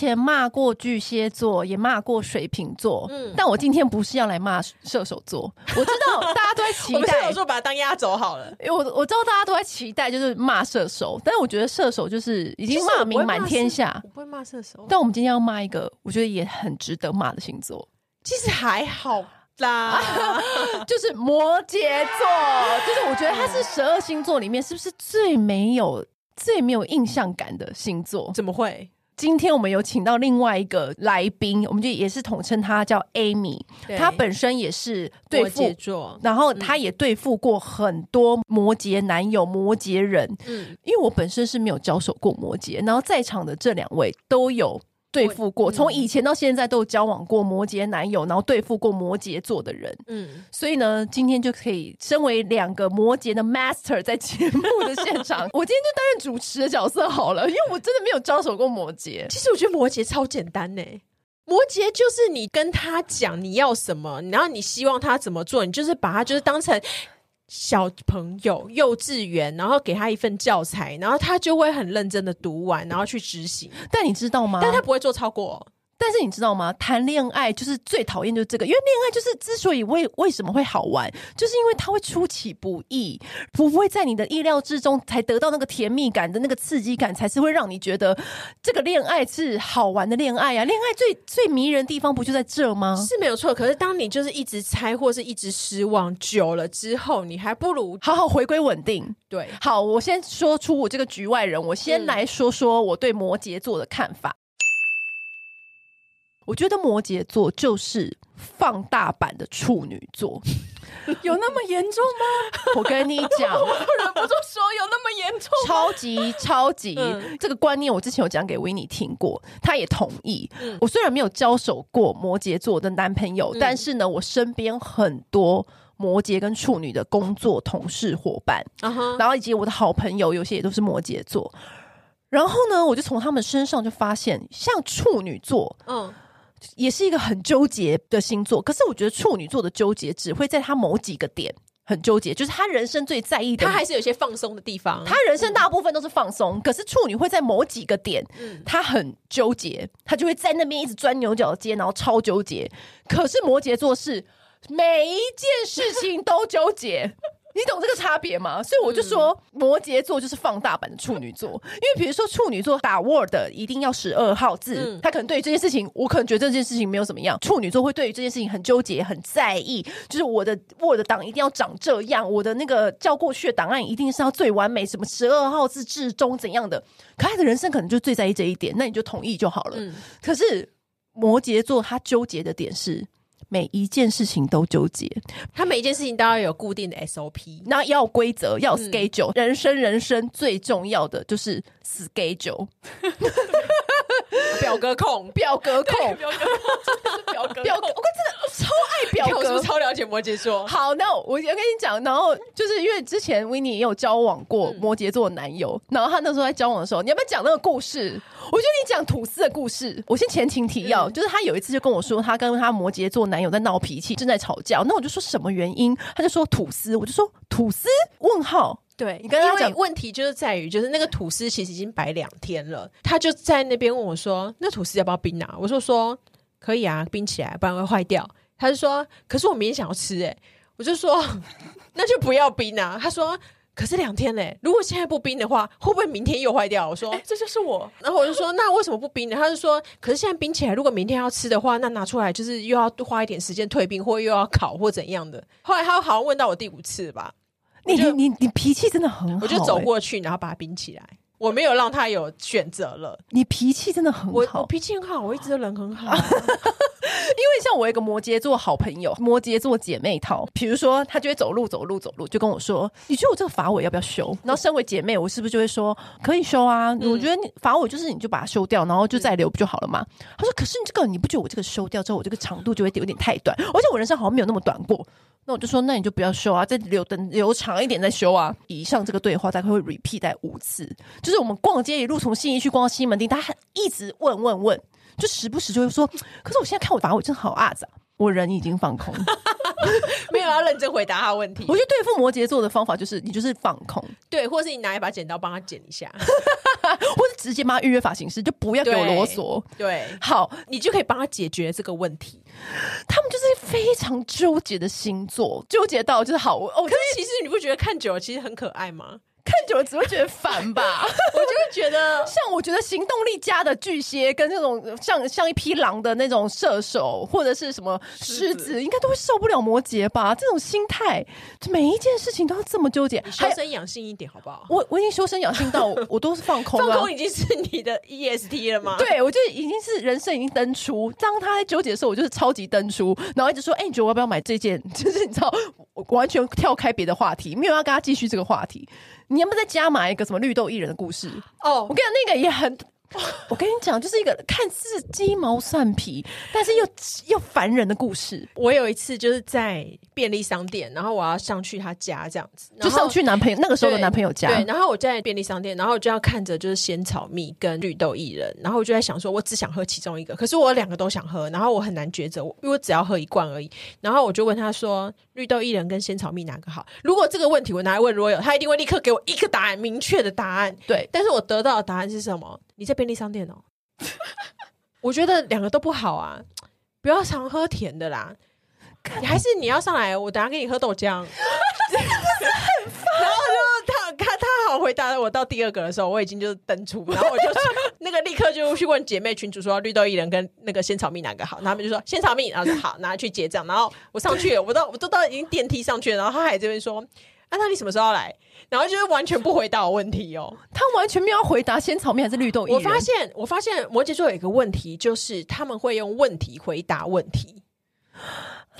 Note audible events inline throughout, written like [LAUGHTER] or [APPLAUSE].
前骂过巨蟹座，也骂过水瓶座，嗯，但我今天不是要来骂射手座。我知道大家都在期 [LAUGHS] 待，射手座把它当压轴好了。因为我我知道大家都在期待，就是骂射手，但是我觉得射手就是已经骂名满天下。我不会骂射手，但我们今天要骂一个，我觉得也很值得骂的星座。其实还好啦，[LAUGHS] 就是摩羯座，就是我觉得他是十二星座里面是不是最没有最没有印象感的星座？怎么会？今天我们有请到另外一个来宾，我们就也是统称他叫 Amy，他本身也是对付座，然后他也对付过很多摩羯男友、摩羯人。嗯，因为我本身是没有交手过摩羯，然后在场的这两位都有。对付过，从以前到现在都有交往过摩羯男友，然后对付过摩羯座的人。嗯，所以呢，今天就可以身为两个摩羯的 master 在节目的现场，[LAUGHS] 我今天就担任主持的角色好了，因为我真的没有交手过摩羯。其实我觉得摩羯超简单呢，摩羯就是你跟他讲你要什么，然后你希望他怎么做，你就是把他就是当成。小朋友幼稚园，然后给他一份教材，然后他就会很认真的读完，然后去执行。但你知道吗？但他不会做超过。但是你知道吗？谈恋爱就是最讨厌就是这个，因为恋爱就是之所以为为什么会好玩，就是因为它会出其不意，不会在你的意料之中才得到那个甜蜜感的那个刺激感，才是会让你觉得这个恋爱是好玩的恋爱啊！恋爱最最迷人的地方不就在这吗？是没有错。可是当你就是一直猜或是一直失望久了之后，你还不如好好回归稳定。对，好，我先说出我这个局外人，我先来说说我对摩羯座的看法。我觉得摩羯座就是放大版的处女座，[LAUGHS] 有那么严重吗？[LAUGHS] 我跟你讲，[LAUGHS] 我忍不住说有那么严重，超级超级、嗯、这个观念，我之前有讲给维尼听过，他也同意。嗯、我虽然没有交手过摩羯座的男朋友，嗯、但是呢，我身边很多摩羯跟处女的工作同事伙伴，然后以及我的好朋友，有些也都是摩羯座。然后呢，我就从他们身上就发现，像处女座，嗯。也是一个很纠结的星座，可是我觉得处女座的纠结只会在他某几个点很纠结，就是他人生最在意的，他还是有些放松的地方。他人生大部分都是放松，嗯、可是处女会在某几个点，嗯、他很纠结，他就会在那边一直钻牛角尖，然后超纠结。可是摩羯座是每一件事情都纠结。你懂这个差别吗？所以我就说，摩羯座就是放大版的处女座。因为比如说处女座打 Word 一定要十二号字，他可能对于这件事情，我可能觉得这件事情没有怎么样。处女座会对于这件事情很纠结、很在意，就是我的 Word 档一定要长这样，我的那个叫过去的档案一定是要最完美，什么十二号字至中怎样的。可爱的人生可能就最在意这一点，那你就同意就好了。可是摩羯座他纠结的点是。每一件事情都纠结，他每一件事情都要有固定的 SOP，那要有规则，要有 schedule。嗯、人生人生最重要的就是 schedule。[LAUGHS] [LAUGHS] 表格控，[LAUGHS] 表格控，表格控，表格，[LAUGHS] 表格，我真的超爱表格，是不是超了解摩羯座？好，那我我跟你讲，然后就是因为之前 Winnie 也有交往过摩羯座的男友，然后他那时候在交往的时候，你要不要讲那个故事？我觉得你讲吐司的故事，我先前情提要，就是他有一次就跟我说，他跟他摩羯座男友在闹脾气，正在吵架，那我就说什么原因？他就说吐司，我就说吐司？问号。对，你跟他讲，问题就是在于，就是那个吐司其实已经摆两天了，他就在那边问我说：“那吐司要不要冰啊？”我说：“说可以啊，冰起来，不然会坏掉。”他就说：“可是我明天想要吃。”诶，我就说：“ [LAUGHS] 那就不要冰啊。”他说：“可是两天嘞，如果现在不冰的话，会不会明天又坏掉？”我说：“这就是我。”然后我就说：“那为什么不冰呢？”他就说：“可是现在冰起来，如果明天要吃的话，那拿出来就是又要花一点时间退冰，或又要烤或怎样的。”后来他好像问到我第五次吧。你你你你脾气真的很好，欸，我就走过去，然后把它冰起来。我没有让他有选择了。你脾气真的很好，我，我脾气很好，我一直都人很好。[LAUGHS] 因为像我一个摩羯座好朋友，摩羯座姐妹淘，比如说她就会走路走路走路，就跟我说：“你觉得我这个发尾要不要修？”然后身为姐妹，我是不是就会说：“可以修啊？”嗯、我觉得你发尾就是你就把它修掉，然后就再留不就好了嘛？她说：“可是你这个你不觉得我这个修掉之后，我这个长度就会有点太短？而且我人生好像没有那么短过。”那我就说，那你就不要修啊，再留等留长一点再修啊。以上这个对话大概会 repeat 在五次，就是我们逛街一路从信义区逛到西门町，他一直问问问，就时不时就会说，可是我现在看我把我真好阿杂，我人已经放空。[LAUGHS] 没有要认真回答他问题。我觉得对付摩羯座的方法就是你就是放空，对，或者是你拿一把剪刀帮他剪一下，[LAUGHS] 或者直接帮他预约发型师，就不要给我啰嗦。对，好，你就可以帮他解决这个问题。他们就是非常纠结的星座，纠结到就是好哦。可是其实你不觉得看久了其实很可爱吗？看久了只会觉得烦吧，[LAUGHS] 我就会觉得，[LAUGHS] 像我觉得行动力佳的巨蟹跟那种像像一匹狼的那种射手或者是什么狮子，应该都会受不了摩羯吧？这种心态，每一件事情都要这么纠结，修身养性一点好不好？我我已经修身养性到我，我都是放空了，放空已经是你的 EST 了吗？[LAUGHS] 对，我就已经是人生已经登出。当他在纠结的时候，我就是超级登出，然后一直说：“哎、欸，你觉得我要不要买这件？”就是你知道，我完全跳开别的话题，没有要跟他继续这个话题。你要不要再加码一个什么绿豆薏仁的故事？哦，oh. 我跟你讲，那个也很。[LAUGHS] 我跟你讲，就是一个看似鸡毛蒜皮，但是又又烦人的故事。我有一次就是在便利商店，然后我要上去他家这样子，就上去男朋友那个时候的男朋友家。对，然后我在便利商店，然后我就要看着就是仙草蜜跟绿豆薏仁，然后我就在想说，我只想喝其中一个，可是我两个都想喝，然后我很难抉择，因为我只要喝一罐而已。然后我就问他说，绿豆薏仁跟仙草蜜哪个好？如果这个问题我拿来问 Royal，他一定会立刻给我一个答案，明确的答案。对，但是我得到的答案是什么？你在便利商店哦，[LAUGHS] 我觉得两个都不好啊，不要常喝甜的啦，你还是你要上来，我等下给你喝豆浆。[LAUGHS] 然后就他他他好回答我到第二个的时候，我已经就是登出，然后我就那个立刻就去问姐妹群主说绿豆薏仁跟那个仙草蜜哪个好，然后他们就说仙草蜜，然后就好拿去结账，然后我上去，我都我都到已经电梯上去了，然后他还这边说。啊，那你什么时候要来？然后就是完全不回答我问题哦，[LAUGHS] 他完全没有回答仙草蜜还是绿豆薏仁。我发现，我发现摩羯座有一个问题，就是他们会用问题回答问题，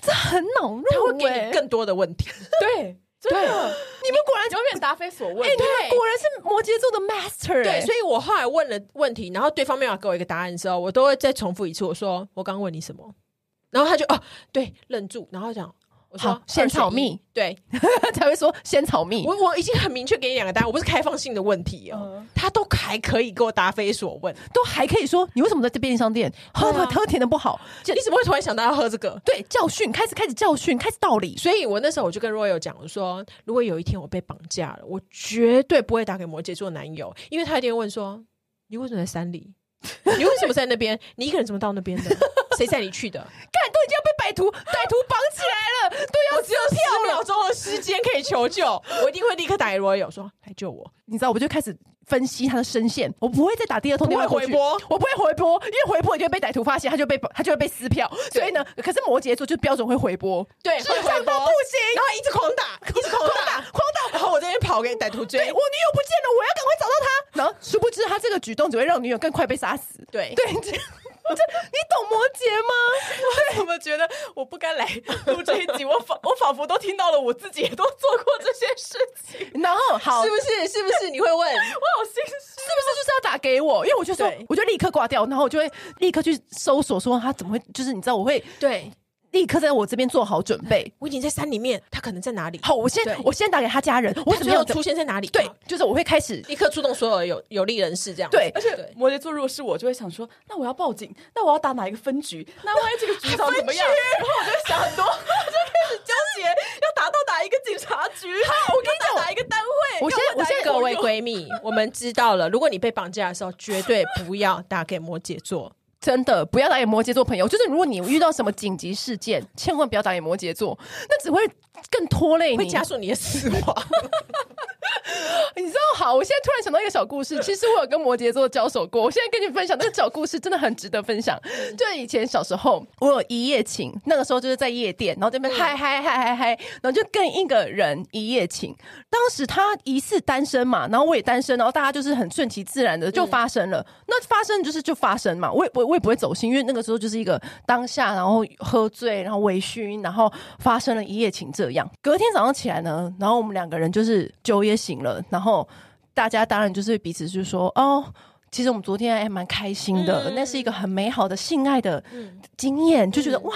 这很恼怒，他会给你更多的问题。[LAUGHS] 对，[LAUGHS] 真的，你们果然永远答非所问。哎，对，果然是摩羯座的 master。对，所以我后来问了问题，然后对方没有给我一个答案的时候，我都会再重复一次，我说我刚问你什么，然后他就哦，对，愣住，然后讲。我说仙草蜜，[LAUGHS] 对，[LAUGHS] 才会说仙草蜜。我我已经很明确给你两个答案，我不是开放性的问题哦，他都还可以给我答非所问，都还可以说你为什么在这便利商店 [LAUGHS] 喝喝甜的不好？你怎么会突然想到要喝这个？对，教训开始开始教训开始道理。所以我那时候我就跟 Royal 讲，我说如果有一天我被绑架了，我绝对不会打给摩羯座男友，因为他一定会问说你为什么在山里？你为什么在那边？你一个人怎么到那边的？谁带你去的？[LAUGHS] 看，都已经要被歹徒歹徒绑起来了，都要只有十秒钟的时间可以求救，我一定会立刻打给 Royal 说来救我。你知道，我就开始分析他的声线，我不会再打第二通电话回拨，我不会回拨，因为回拨就会被歹徒发现，他就被他就会被撕票。所以呢，可是摩羯座就标准会回拨，对，智障到不行，然后一直狂打，一直狂打，狂打，然后我这边跑给歹徒追，我女友不见了，我要赶快找到他。然后殊不知他这个举动只会让女友更快被杀死。对对。这你懂摩羯吗？[LAUGHS] 我怎么觉得我不该来录这一集？我仿 [LAUGHS] 我仿佛都听到了，我自己也都做过这些事情。然后好，是不是？是不是？你会问？我好心虚，是不是就是要打给我？因为我就说，我就立刻挂掉，然后我就会立刻去搜索，说他怎么会？就是你知道，我会对。立刻在我这边做好准备。我已经在山里面，他可能在哪里？好，我先我先打给他家人。我怎么样出现在哪里？对，就是我会开始立刻出动所有有有利人士，这样。对，而且摩羯座如果是我，就会想说，那我要报警，那我要打哪一个分局？那万一这个局长怎么样？[LAUGHS] 然后我就想很多，我就开始纠结，要打到哪一个警察局？好，我跟你讲，哪一个单位？我先，我先各位闺蜜，我们知道了，如果你被绑架的时候，绝对不要打给摩羯座。真的不要打给摩羯座朋友，就是如果你遇到什么紧急事件，千万不要打给摩羯座，那只会更拖累你，会加速你的死亡。[LAUGHS] 你知道，好，我现在突然想到一个小故事，[LAUGHS] 其实我有跟摩羯座交手过，我现在跟你分享这个小故事，真的很值得分享。就以前小时候，我有一夜情，那个时候就是在夜店，然后这边嗨嗨嗨嗨嗨，然后就跟一个人一夜情。当时他疑似单身嘛，然后我也单身，然后大家就是很顺其自然的就发生了。那发生就是就发生嘛，我也我我也不会走心，因为那个时候就是一个当下，然后喝醉，然后微醺，然后发生了一夜情这样。隔天早上起来呢，然后我们两个人就是酒也醒了，然后大家当然就是彼此就说哦。其实我们昨天还蛮开心的，嗯、那是一个很美好的性爱的经验，嗯、就觉得哇，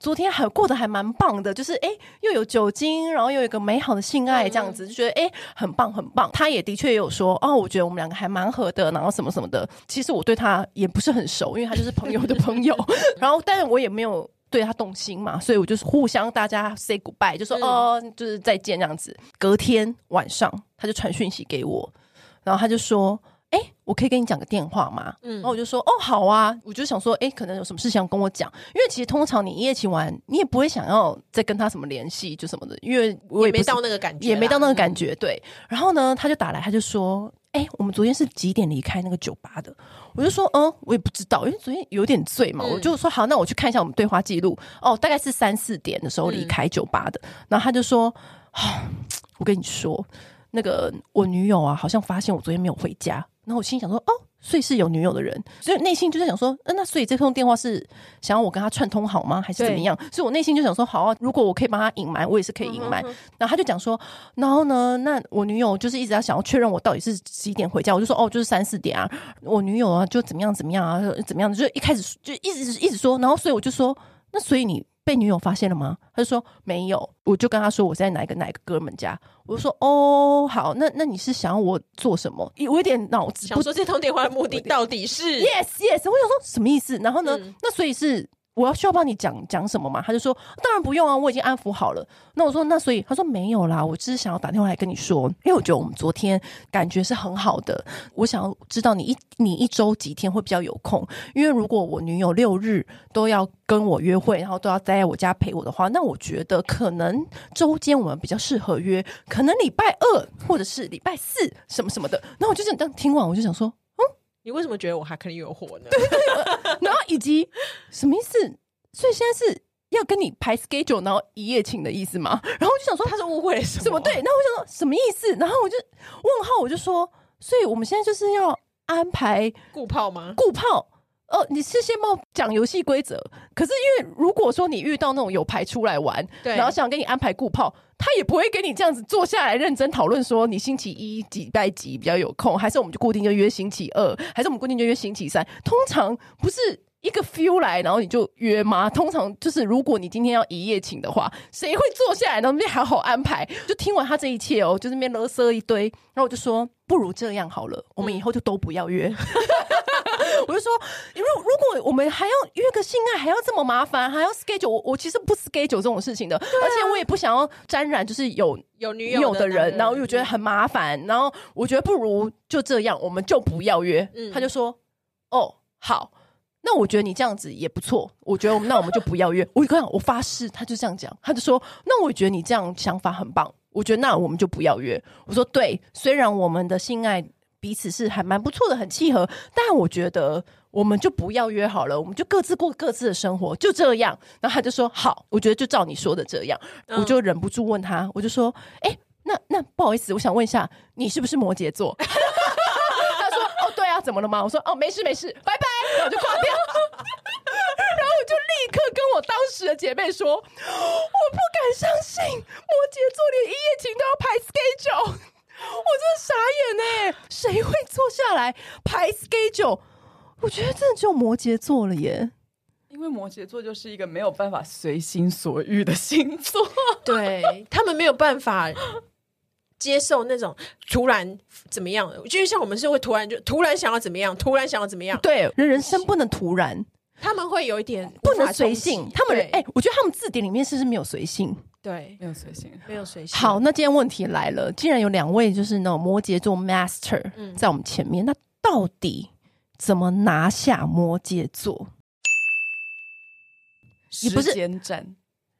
昨天还过得还蛮棒的，就是哎，又有酒精，然后又有一个美好的性爱这样子，嗯、就觉得哎，很棒很棒。他也的确也有说哦，我觉得我们两个还蛮合的，然后什么什么的。其实我对他也不是很熟，因为他就是朋友的朋友，[LAUGHS] 然后但是我也没有对他动心嘛，所以我就是互相大家 say goodbye，就说、嗯、哦，就是再见这样子。隔天晚上他就传讯息给我，然后他就说。哎，我可以跟你讲个电话吗？嗯，然后我就说，哦，好啊。我就想说，哎，可能有什么事情要跟我讲，因为其实通常你一夜情完，你也不会想要再跟他什么联系，就什么的，因为我也，也没到那个感觉，也没到那个感觉。对，然后呢，他就打来，他就说，哎，我们昨天是几点离开那个酒吧的？我就说，嗯，我也不知道，因为昨天有点醉嘛。嗯、我就说，好，那我去看一下我们对话记录。哦，大概是三四点的时候离开酒吧的。嗯、然后他就说，啊、哦，我跟你说，那个我女友啊，好像发现我昨天没有回家。然后我心想说，哦，所以是有女友的人，所以内心就在想说，嗯，那所以这通电话是想要我跟他串通好吗，还是怎么样？所以我内心就想说，好啊，如果我可以帮他隐瞒，我也是可以隐瞒。嗯、哼哼然后他就讲说，然后呢，那我女友就是一直要想要确认我到底是几点回家，我就说，哦，就是三四点啊。我女友啊，就怎么样怎么样啊，怎么样的，就一开始就一直一直说，然后所以我就说，那所以你。被女友发现了吗？他就说没有，我就跟他说我在哪一个哪一个哥们家，我就说哦好，那那你是想要我做什么？我有点脑子不，想说这通电话的目的到底是？Yes yes，我想说什么意思？然后呢？嗯、那所以是。我要需要帮你讲讲什么吗？他就说当然不用啊，我已经安抚好了。那我说那所以他说没有啦，我只是想要打电话来跟你说，因为我觉得我们昨天感觉是很好的。我想要知道你一你一周几天会比较有空，因为如果我女友六日都要跟我约会，然后都要待在我家陪我的话，那我觉得可能周间我们比较适合约，可能礼拜二或者是礼拜四什么什么的。那我就想当听完我就想说。你为什么觉得我还可以有火呢？对对对，然后以及什么意思？所以现在是要跟你排 schedule，然后一夜情的意思吗？[LAUGHS] 然后我就想说他是误会了什么？什么对？然后我就想说什么意思？然后我就问号，我就说，所以我们现在就是要安排固炮吗？固炮。哦，你是先帮我讲游戏规则，可是因为如果说你遇到那种有牌出来玩，对，然后想给你安排固炮，他也不会跟你这样子坐下来认真讨论说你星期一几拜几比较有空，还是我们就固定就约星期二，还是我们固定就约星期三？通常不是一个 feel 来，然后你就约吗？通常就是如果你今天要一夜情的话，谁会坐下来然后那边好好安排？就听完他这一切哦，就是那边啰嗦一堆，然后我就说不如这样好了，我们以后就都不要约。[LAUGHS] 我就说，如如果我们还要约个性爱，还要这么麻烦，还要 schedule，我我其实不 schedule 这种事情的，啊、而且我也不想要沾染，就是有有女友的人，人然后又觉得很麻烦，然后我觉得不如就这样，我们就不要约。嗯、他就说，哦，好，那我觉得你这样子也不错，我觉得我们那我们就不要约。我跟你讲，我发誓，他就这样讲，他就说，那我觉得你这样想法很棒，我觉得那我们就不要约。我说对，虽然我们的性爱。彼此是还蛮不错的，很契合。但我觉得我们就不要约好了，我们就各自过各自的生活，就这样。然后他就说：“好，我觉得就照你说的这样。嗯”我就忍不住问他，我就说：“哎、欸，那那不好意思，我想问一下，你是不是摩羯座？” [LAUGHS] 他说：“哦，对啊，怎么了吗？”我说：“哦，没事没事，拜拜。”然后就挂掉。然后我就立刻跟我当时的姐妹说：“我不敢相信摩羯座连一夜情都要排 schedule。”我真的傻眼哎！谁会坐下来排 schedule？我觉得真的只有摩羯座了耶，因为摩羯座就是一个没有办法随心所欲的星座，[LAUGHS] 对他们没有办法接受那种突然怎么样的，就像我们是会突然就突然想要怎么样，突然想要怎么样，对，人人生不能突然，他们会有一点不能随性，他们哎对，我觉得他们字典里面是不是没有随性？对，没有随性，没有随性。好，那今天问题来了，既然有两位就是那种摩羯座 master 在我们前面，嗯、那到底怎么拿下摩羯座？时间战，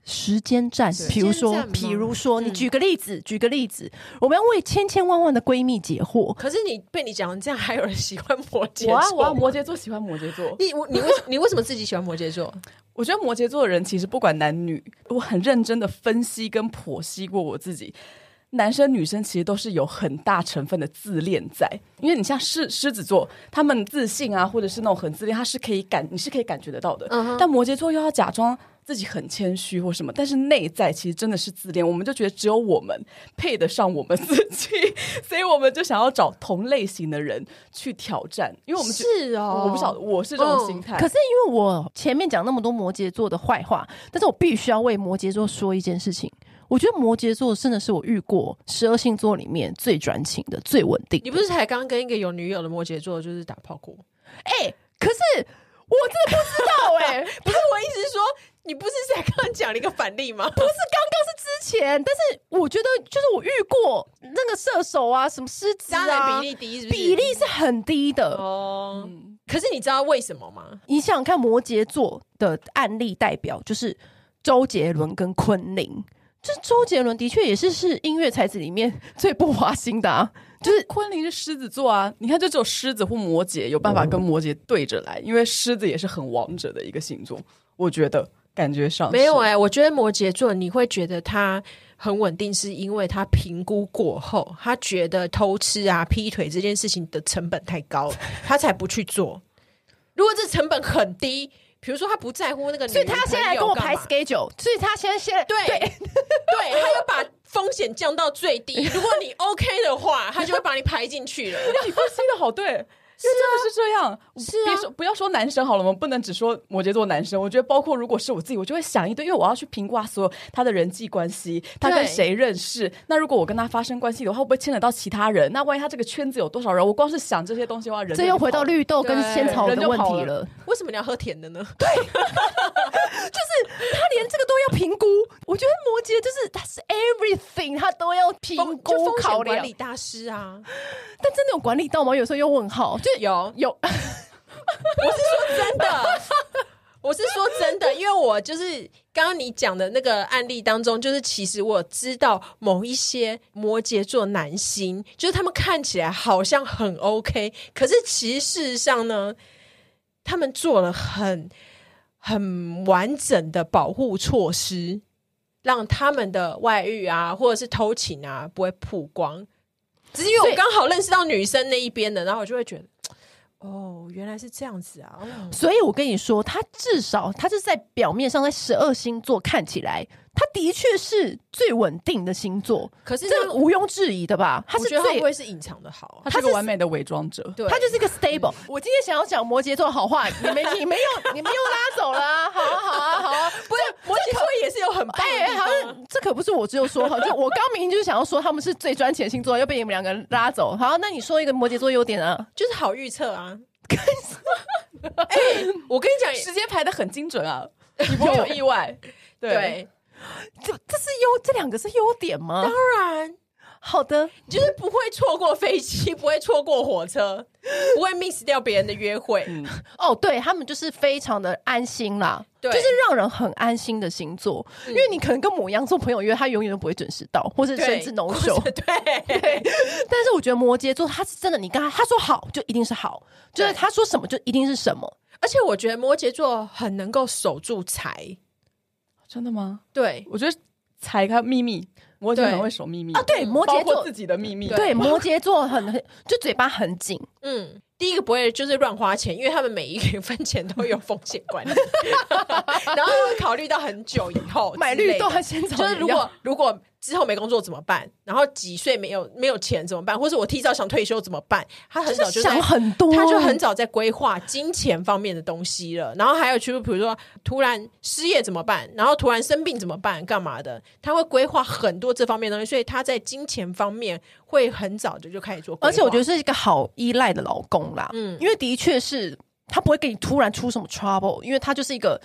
时间战。比如说，比如说，你举个例子，嗯、举个例子，我们要为千千万万的闺蜜解惑。可是你被你讲成这样，还有人喜欢摩羯座？我啊，我啊，摩羯座喜欢摩羯座。你你为你为什么自己喜欢摩羯座？[LAUGHS] 我觉得摩羯座的人其实不管男女，我很认真的分析跟剖析过我自己。男生女生其实都是有很大成分的自恋在，因为你像狮狮子座，他们自信啊，或者是那种很自恋，他是可以感，你是可以感觉得到的。Uh. 但摩羯座又要假装自己很谦虚或什么，但是内在其实真的是自恋。我们就觉得只有我们配得上我们自己，所以我们就想要找同类型的人去挑战。因为我们是哦，我不晓得我是这种心态。嗯、可是因为我前面讲那么多摩羯座的坏话，但是我必须要为摩羯座说一件事情。我觉得摩羯座真的是我遇过十二星座里面最专情的、最稳定的。你不是才刚跟一个有女友的摩羯座就是打炮过？哎、欸，可是我真的不知道哎、欸，[LAUGHS] 不是我意思是说，你不是才刚刚讲了一个反例吗？不是，刚刚是之前，但是我觉得就是我遇过那个射手啊，什么狮子啊，比例低是不是？比例是很低的哦。嗯、可是你知道为什么吗？你想想看，摩羯座的案例代表就是周杰伦跟昆凌。这周杰伦的确也是是音乐才子里面 [LAUGHS] 最不花心的啊，就是昆凌是狮子座啊，你看就只有狮子或摩羯有办法跟摩羯对着来，因为狮子也是很王者的一个星座，我觉得感觉上没有哎、欸，我觉得摩羯座你会觉得他很稳定，是因为他评估过后，他觉得偷吃啊、劈腿这件事情的成本太高，他才不去做。如果这成本很低。比如说他不在乎那个女，所以他现在跟我排 schedule，所以他现在现在对对，对，他要把风险降到最低。如果你 OK 的话，他就会把你排进去了。[LAUGHS] 你分析的好对。因为真的是这样，是啊，不要说男生好了，我们不能只说摩羯座男生。我觉得，包括如果是我自己，我就会想一堆，因为我要去评估所有他的人际关系，他跟谁认识。那如果我跟他发生关系的话，会不会牵扯到其他人？那万一他这个圈子有多少人？我光是想这些东西的话，人这又回到绿豆跟仙草的问题了。了为什么你要喝甜的呢？对，[LAUGHS] 就是他连这个都要评估。我觉得摩羯就是他是 everything，他都要评估考量。管理大师啊，但真的有管理到吗？有时候又问号，就。有有，[LAUGHS] 我是说真的，[LAUGHS] 我是说真的，因为我就是刚刚你讲的那个案例当中，就是其实我知道某一些摩羯座男星，就是他们看起来好像很 OK，可是其实事实上呢，他们做了很很完整的保护措施，让他们的外遇啊，或者是偷情啊，不会曝光。只是因为我刚好认识到女生那一边的，然后我就会觉得。哦，原来是这样子啊！所以我跟你说，他至少他是在表面上，在十二星座看起来，他的确是最稳定的星座。可是这个毋庸置疑的吧？他是最会不会是隐藏的好？他是个完美的伪装者，对，他就是一个 stable。我今天想要讲摩羯座好话，[LAUGHS] 你没你没有你没有拉走了啊！好啊好啊好啊！[LAUGHS] 不是摩羯座也是有很棒的地方。好像这可不是我只有说好，[LAUGHS] 就我刚明明就是想要说他们是最赚钱星座，又被你们两个人拉走。好，那你说一个摩羯座优点啊？就是好预测啊。哎、欸，我跟你讲，时间排的很精准啊，你不会有意外。对，对这这是优，这两个是优点吗？当然。好的，就是不会错过飞机，不会错过火车，[LAUGHS] 不会 miss 掉别人的约会。嗯、哦，对他们就是非常的安心啦，对，就是让人很安心的星座。嗯、因为你可能跟母羊座朋友约，他永远都不会准时到，或者甚至 no show。对，对。但是我觉得摩羯座他是真的，你跟他他说好就一定是好，就是他说什么就一定是什么。而且我觉得摩羯座很能够守住财。真的吗？对，我觉得踩开秘密。摩羯座很会守秘密。啊，对，摩羯座。自己的秘密，对，摩羯座很就嘴巴很紧，嗯，第一个不会就是乱花钱，因为他们每一分钱都有风险管理，[LAUGHS] 然后会考虑到很久以后买绿豆，先就是如果如果。之后没工作怎么办？然后几岁没有没有钱怎么办？或者我提早想退休怎么办？他很早就想很多，他就很早在规划金钱方面的东西了。然后还有就是，比如说突然失业怎么办？然后突然生病怎么办？干嘛的？他会规划很多这方面的东西，所以他在金钱方面会很早就就开始做。而且我觉得是一个好依赖的老公啦，嗯，因为的确是他不会给你突然出什么 trouble，因为他就是一个。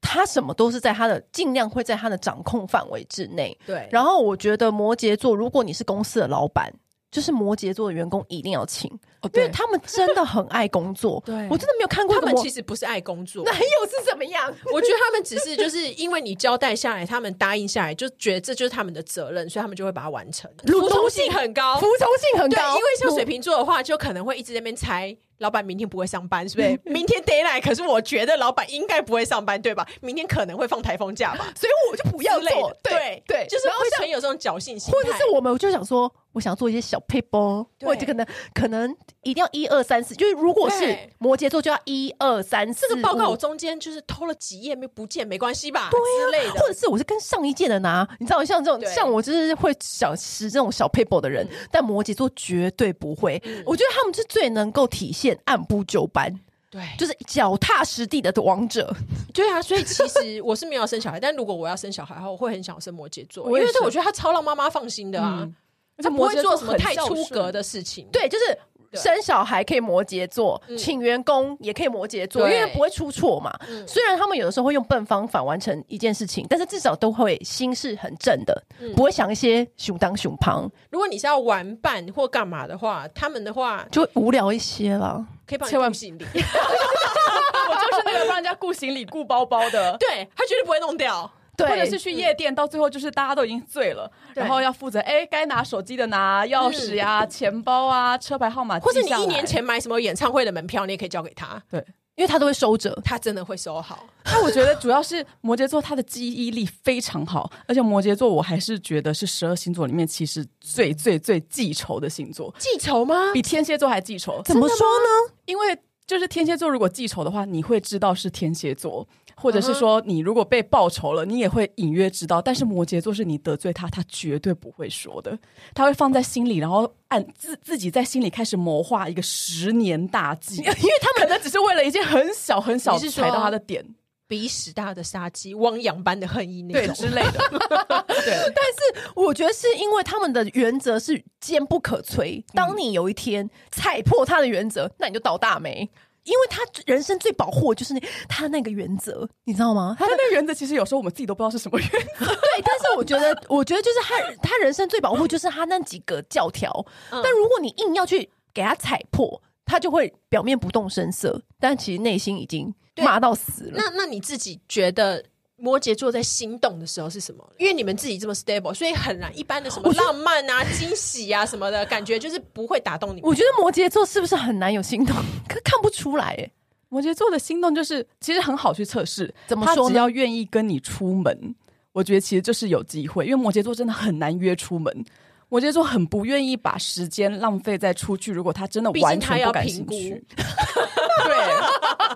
他什么都是在他的尽量会在他的掌控范围之内。对。然后我觉得摩羯座，如果你是公司的老板，就是摩羯座的员工一定要请，哦因为他们真的很爱工作。[LAUGHS] 对我真的没有看过他们其实不是爱工作，男友是怎么样？[LAUGHS] 我觉得他们只是就是因为你交代下来，他们答应下来，就觉得这就是他们的责任，所以他们就会把它完成。服从性性很高，服从性很对，高，因为像水瓶座的话，就可能会一直在那边猜老板明天不会上班，是不是？[LAUGHS] 明天 d a y l i g h t 可是我觉得老板应该不会上班，对吧？明天可能会放台风假吧，所以我就不要做。。对对，就是会存有这种侥幸心态，或者是我们就想说，我想做一些小 paper，或者可能可能一定要一二三四，就是如果是摩羯座就要一二三四。这个报告我中间就是偷了几页没不见没关系吧？对之类的，或者是我是跟上一届的拿，你知道，像这种像我就是会想使这种小 paper 的人，但摩羯座绝对不会。我觉得他们是最能够体现按部就班，对，就是脚踏实地的王者。对啊，所以其实我是没有要生小孩，但如果我要生小孩的话，我会很想生摩羯座，因为这我觉得他超让妈妈放心的啊，嗯他不会做什么太出格的事情。对，就是生小孩可以摩羯座，嗯请员工也可以摩羯座，因对为不会出错嘛。嗯虽然他们有的时候会用笨方法完成一件事情，但是至少都会心是很正的，嗯不会想一些熊当熊旁，如果你是要玩伴或干嘛的话，他们的话就会无聊一些了。可以帮你千万顾行李，[LAUGHS] 我就是那个帮人家顾行李、顾包包的。对他绝对不会弄掉。对，或者是去夜店，到最后就是大家都已经醉了，然后要负责哎，该拿手机的拿钥匙呀、钱包啊、车牌号码，或者你一年前买什么演唱会的门票，你也可以交给他，对因为他都会收着。他真的会收好。那我觉得主要是摩羯座，他的记忆力非常好，而且摩羯座我还是觉得是十二星座里面其实最最最记仇的星座，记仇吗？比天蝎座还记仇。怎么说呢？因为就是天蝎座如果记仇的话，你会知道是天蝎座，或者是说你如果被报仇了，你也会隐约知道。但是摩羯座是你得罪他，他绝对不会说的，他会放在心里，然后按自自己在心里开始谋划一个十年大计，[LAUGHS] 因为他们可能只是为了一件很小很小踩到他的点，鼻屎大的杀机，汪洋般的恨意那种对之类的。[LAUGHS] 对，但是我觉得是因为他们的原则是坚不可摧。当你有一天踩破他的原则，那你就倒大霉。因为他人生最保护的就是那他的那个原则，你知道吗？他的那个原则其实有时候我们自己都不知道是什么原则。[LAUGHS] 对，但是我觉得，我觉得就是他他人生最保护就是他那几个教条。嗯但如果你硬要去给他踩破，他就会表面不动声色，但其实内心已经骂到死了。那那你自己觉得摩羯座在心动的时候是什么？因为你们自己这么 stable，所以很难一般的什么浪漫啊、[LAUGHS] 惊喜啊什么的感觉，就是不会打动你。我觉得摩羯座是不是很难有心动？[LAUGHS] 可看不出来哎。摩羯座的心动就是其实很好去测试，怎么说呢只要愿意跟你出门，我觉得其实就是有机会，因为摩羯座真的很难约出门。摩羯座很不愿意把时间浪费在出去，如果他真的完全不感兴趣，[LAUGHS] 对，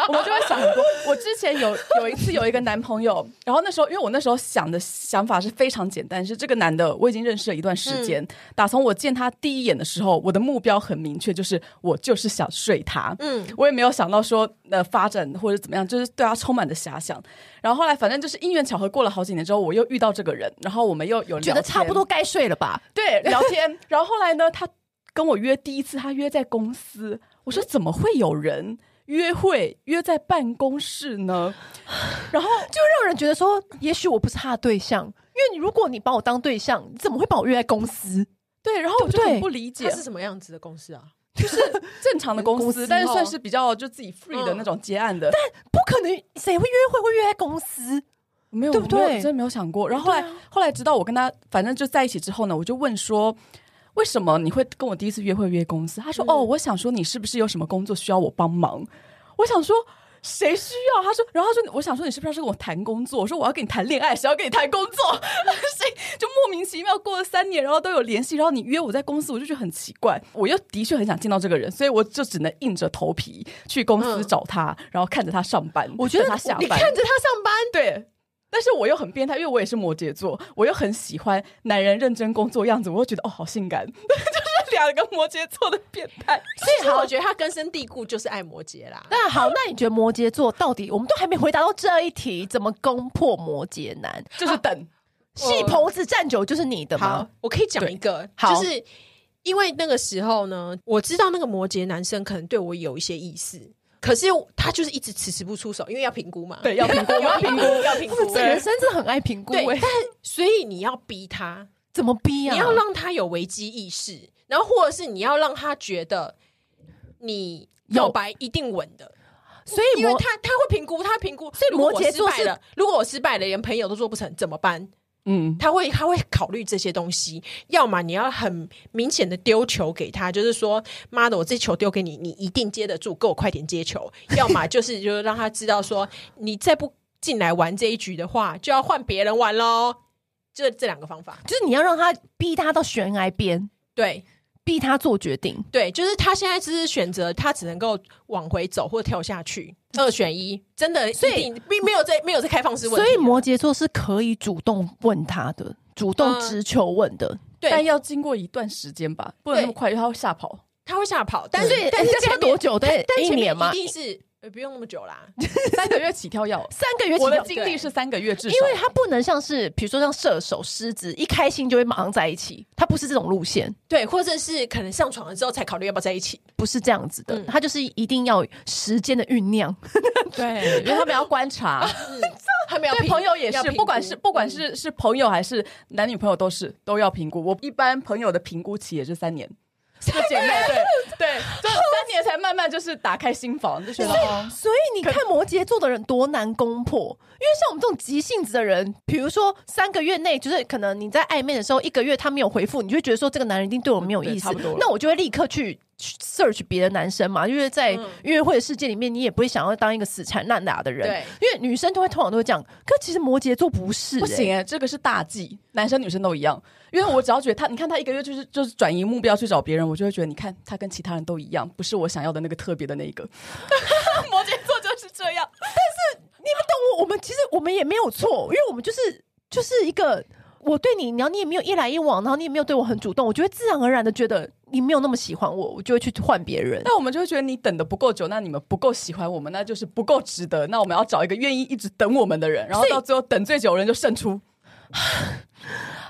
我们就会想很多。我之前有有一次有一个男朋友，然后那时候因为我那时候想的想法是非常简单，是这个男的我已经认识了一段时间，嗯、打从我见他第一眼的时候，我的目标很明确，就是我就是想睡他。嗯，我也没有想到说呃发展或者怎么样，就是对他充满着遐想。然后后来反正就是因缘巧合，过了好几年之后，我又遇到这个人，然后我们又有觉得差不多该睡了吧？对，聊天。然后后来呢，他跟我约第一次，他约在公司。我说怎么会有人约会约在办公室呢？然后就让人觉得说，也许我不是他的对象，因为你如果你把我当对象，你怎么会把我约在公司？对，然后我就很不理解，他是什么样子的公司啊？[LAUGHS] 就是正常的公司，公司但是算是比较就自己 free 的那种接案的。嗯、但不可能，谁会约会会约在公司？没有，对不对？真的没有想过。然后后来，啊、后来直到我跟他反正就在一起之后呢，我就问说，为什么你会跟我第一次约会约公司？他说：“嗯、哦，我想说你是不是有什么工作需要我帮忙？”我想说。谁需要？他说，然后他说，我想说，你是不是要跟我谈工作？我说我要跟你谈恋爱，谁要跟你谈工作？[LAUGHS] 谁就莫名其妙过了三年，然后都有联系，然后你约我在公司，我就觉得很奇怪。我又的确很想见到这个人，所以我就只能硬着头皮去公司找他，嗯、然后看着他上班。我觉得他下班，你看着他上班，对。但是我又很变态，因为我也是摩羯座，我又很喜欢男人认真工作样子，我又觉得哦，好性感，[LAUGHS] 就是两个摩羯座的变态。所以好，我觉得他根深蒂固就是爱摩羯啦。那好，那你觉得摩羯座到底？我们都还没回答到这一题，怎么攻破摩羯男？就是等戏棚子站久就是你的吗？好，我可以讲一个，就是因为那个时候呢，我知道那个摩羯男生可能对我有一些意思。可是他就是一直迟迟不出手，因为要评估嘛。对，要评估，[LAUGHS] 要评估，要评估。人生真的很爱评估。对，但所以你要逼他，怎么逼啊？你要让他有危机意识，然后或者是你要让他觉得你表白一定稳的，所以因为他他会评估，他评估，所以摩羯座是，如果我失败了，连朋友都做不成，怎么办？嗯，他会他会考虑这些东西，要么你要很明显的丢球给他，就是说妈的，我这球丢给你，你一定接得住，给我快点接球。要么就是就是让他知道说，你再不进来玩这一局的话，就要换别人玩喽。就这两个方法，就是你要让他逼他到悬崖边，对。逼他做决定，对，就是他现在只是选择，他只能够往回走或跳下去，二选一，真的，所以并没有在没有在开放式问题，所以摩羯座是可以主动问他的，主动直球问的，对，但要经过一段时间吧，不能那么快，因为他会吓跑，他会吓跑，但是但是要多久？对，一年吗？一定是。也不用那么久啦，[LAUGHS] 三个月起跳要 [LAUGHS] 三个月起跳。我的经历是三个月至少，因为他不能像是比如说像射手、狮子，一开心就会马上在一起，他不是这种路线。对，或者是可能上床了之后才考虑要不要在一起，不是这样子的。他就是一定要时间的酝酿，[LAUGHS] 对，因为他们要观察。他们要对朋友也是，不管是不管是是朋友还是男女朋友，都是都要评估。我一般朋友的评估期也是三年。这个姐妹，对对，[LAUGHS] 就三年才慢慢就是打开心房，就觉得哦。所以你看摩羯座的人多难攻破，因为像我们这种急性子的人，比如说三个月内，就是可能你在暧昧的时候，一个月他没有回复，你就会觉得说这个男人一定对我没有意思。那我就会立刻去 search 别的男生嘛，因为在约会的世界里面，你也不会想要当一个死缠烂打的人，对，因为女生都会通常都会这样，可其实摩羯座不是，不行哎，这个是大忌，男生女生都一样。因为我只要觉得他，你看他一个月就是就是转移目标去找别人，我就会觉得，你看他跟其他人都一样，不是我想要的那个特别的那一个。[LAUGHS] 摩羯座就是这样，但是你们懂我，我们其实我们也没有错，因为我们就是就是一个我对你，然后你也没有一来一往，然后你也没有对我很主动，我就会自然而然的觉得你没有那么喜欢我，我就会去换别人。那我们就会觉得你等的不够久，那你们不够喜欢我们，那就是不够值得。那我们要找一个愿意一直等我们的人，然后到最后等最久的人就胜出。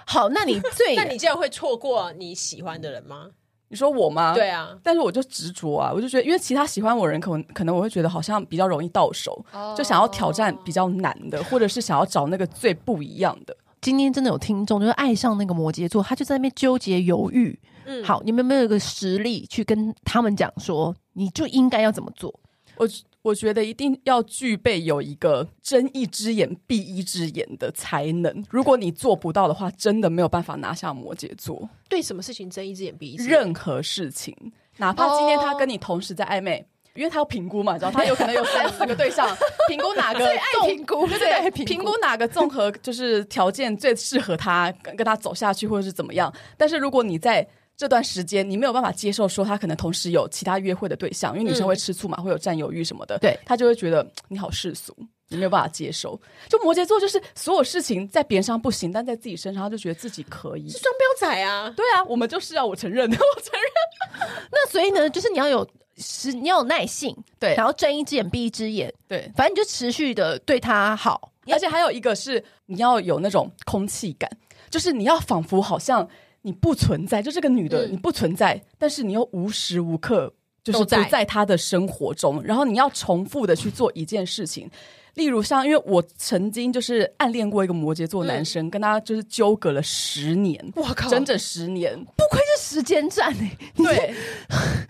好，那你 [LAUGHS] 最那你这样会错过你喜欢的人吗？你说我吗？对啊，但是我就执着啊，我就觉得，因为其他喜欢我人，可能可能我会觉得好像比较容易到手，oh. 就想要挑战比较难的，或者是想要找那个最不一样的。今天真的有听众就是爱上那个摩羯座，他就在那边纠结犹豫。嗯，好，你们有没有一个实力去跟他们讲说，你就应该要怎么做？我。我觉得一定要具备有一个睁一只眼闭一只眼的才能。如果你做不到的话，真的没有办法拿下摩羯座。对什么事情睁一只眼闭一只眼？任何事情，哪怕今天他跟你同时在暧昧，因为他要评估嘛，知道他有可能有三四个对象，评估哪个最爱评估，对对，评估哪个综合就是条件最适合他跟跟他走下去，或者是怎么样。但是如果你在这段时间你没有办法接受说他可能同时有其他约会的对象，因为女生会吃醋嘛，嗯、会有占有欲什么的，对，他就会觉得你好世俗，你没有办法接受。就摩羯座就是所有事情在别人上不行，但在自己身上他就觉得自己可以，是双标仔啊！对啊，我们就是啊，我承认，[LAUGHS] 我承认。[LAUGHS] 那所以呢，就是你要有是你要有耐性，对，然后睁一只眼闭一只眼，对，反正你就持续的对他好，而且还有一个是你要有那种空气感，就是你要仿佛好像。你不存在，就这个女的，你不存在，嗯、但是你又无时无刻就是不在她的生活中，然后你要重复的去做一件事情，例如像，因为我曾经就是暗恋过一个摩羯座男生，嗯、跟他就是纠葛了十年，我靠，整整十年，不愧是时间战哎，对，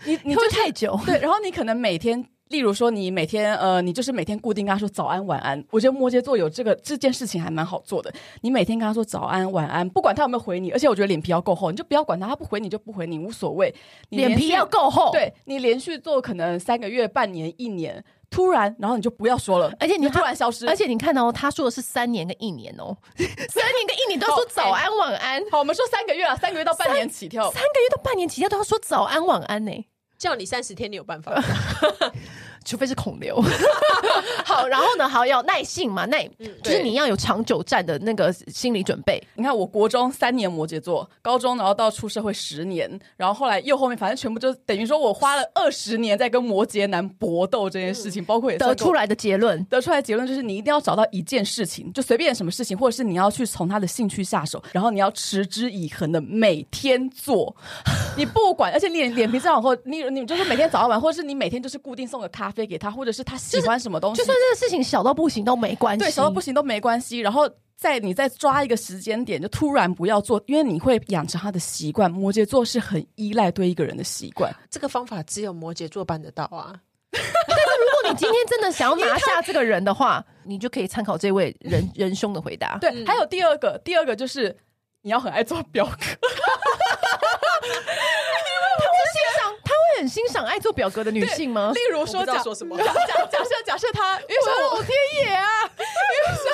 你你就太久，对，然后你可能每天。例如说，你每天呃，你就是每天固定跟他说早安晚安。我觉得摩羯座有这个这件事情还蛮好做的。你每天跟他说早安晚安，不管他有没有回你，而且我觉得脸皮要够厚，你就不要管他，他不回你就不回你，无所谓。脸皮要够厚，对，你连续做可能三个月、半年、一年，突然然后你就不要说了，而且你突然消失。而且你看哦，他说的是三年跟一年哦，三年跟一年都要说早安晚安。好，我们说三个月啊，三个月到半年起跳，三个月到半年起跳都要说早安晚安呢。叫你三十天，你有办法？[LAUGHS] 除非是孔刘，[LAUGHS] 好，然后呢，好要耐性嘛，耐、嗯、就是你要有长久战的那个心理准备。你看，我国中三年摩羯座，高中然后到出社会十年，然后后来又后面，反正全部就等于说我花了 [LAUGHS] 二十年在跟摩羯男搏斗这件事情，嗯、包括也得出来的结论，得出来的结论就是你一定要找到一件事情，就随便什么事情，或者是你要去从他的兴趣下手，然后你要持之以恒的每天做，你不管，而且脸脸皮再往后，你你就是每天早上晚，或者是你每天就是固定送个咖啡。飞给他，或者是他喜欢什么东西，就算这个事情小到不行都没关系，对，小到不行都没关系。然后在你再抓一个时间点就突然不要做，因为你会养成他的习惯。摩羯座是很依赖对一个人的习惯，这个方法只有摩羯座办得到啊。但是如果你今天真的想要拿下这个人的话，你就可以参考这位仁 [LAUGHS] 仁兄的回答。对，嗯、还有第二个，第二个就是你要很爱做表格。很欣赏爱做表格的女性吗？例如说，假说什么？假假假设假设他，因为我老天爷啊，因为说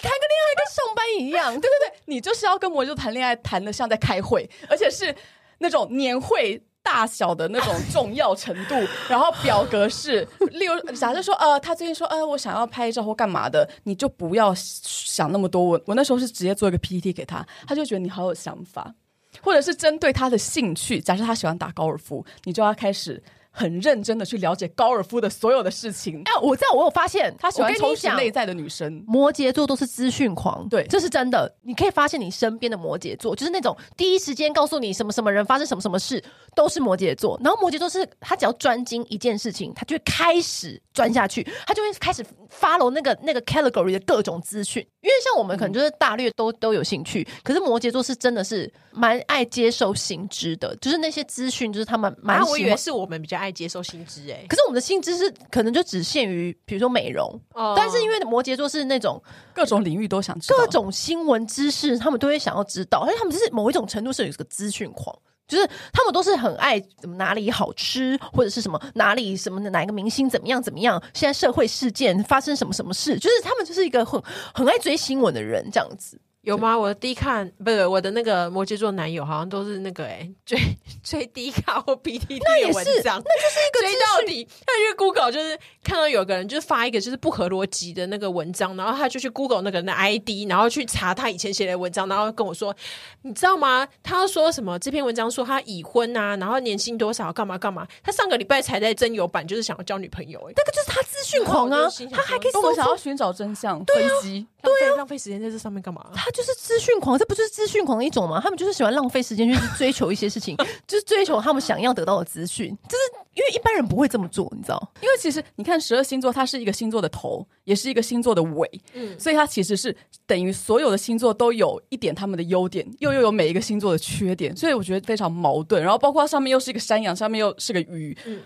谈个恋爱跟上班一样，[LAUGHS] 对对对，你就是要跟魔羯座谈恋爱，谈的像在开会，而且是那种年会大小的那种重要程度。[LAUGHS] 然后表格是，例如假设说，呃，他最近说，呃，我想要拍照或干嘛的，你就不要想那么多。我我那时候是直接做一个 PPT 给他，他就觉得你好有想法。或者是针对他的兴趣，假设他喜欢打高尔夫，你就要开始。很认真的去了解高尔夫的所有的事情。哎，我知道，我有发现，他喜欢充实内在的女生。摩羯座都是资讯狂，对，这是真的。你可以发现，你身边的摩羯座就是那种第一时间告诉你什么什么人发生什么什么事，都是摩羯座。然后摩羯座是他只要专精一件事情，他就会开始钻下去，他就会开始 follow 那个那个 category 的各种资讯。因为像我们可能就是大略都都有兴趣，可是摩羯座是真的是蛮爱接受新知的，就是那些资讯，就是他们蛮。啊，我以为是我们比较爱。接受新知哎，可是我们的新知是可能就只限于比如说美容，哦、但是因为摩羯座是那种各种领域都想知道，各种新闻知识他们都会想要知道，而且他们是某一种程度是有一个资讯狂，就是他们都是很爱怎么哪里好吃或者是什么哪里什么的哪一个明星怎么样怎么样，现在社会事件发生什么什么事，就是他们就是一个很很爱追新闻的人这样子。有吗？我的低看不是我的那个摩羯座男友，好像都是那个哎，追追低卡或 B T T 的文章，那就是一个追到底。他因为 Google 就是看到有个人就是发一个就是不合逻辑的那个文章，然后他就去 Google 那个人的 ID，然后去查他以前写的文章，然后跟我说，你知道吗？他说什么？这篇文章说他已婚啊，然后年薪多少，干嘛干嘛？他上个礼拜才在真友版，就是想要交女朋友。哎，那个就是他资讯狂啊，他还可以我想要寻找真相，分析，对啊浪费时间在这上面干嘛？他。就是资讯狂，这不就是资讯狂的一种吗？他们就是喜欢浪费时间去 [LAUGHS] 追求一些事情，就是追求他们想要得到的资讯。就是因为一般人不会这么做，你知道？因为其实你看十二星座，它是一个星座的头，也是一个星座的尾，嗯，所以它其实是等于所有的星座都有一点他们的优点，又又有每一个星座的缺点，所以我觉得非常矛盾。然后包括上面又是一个山羊，上面又是个鱼，嗯。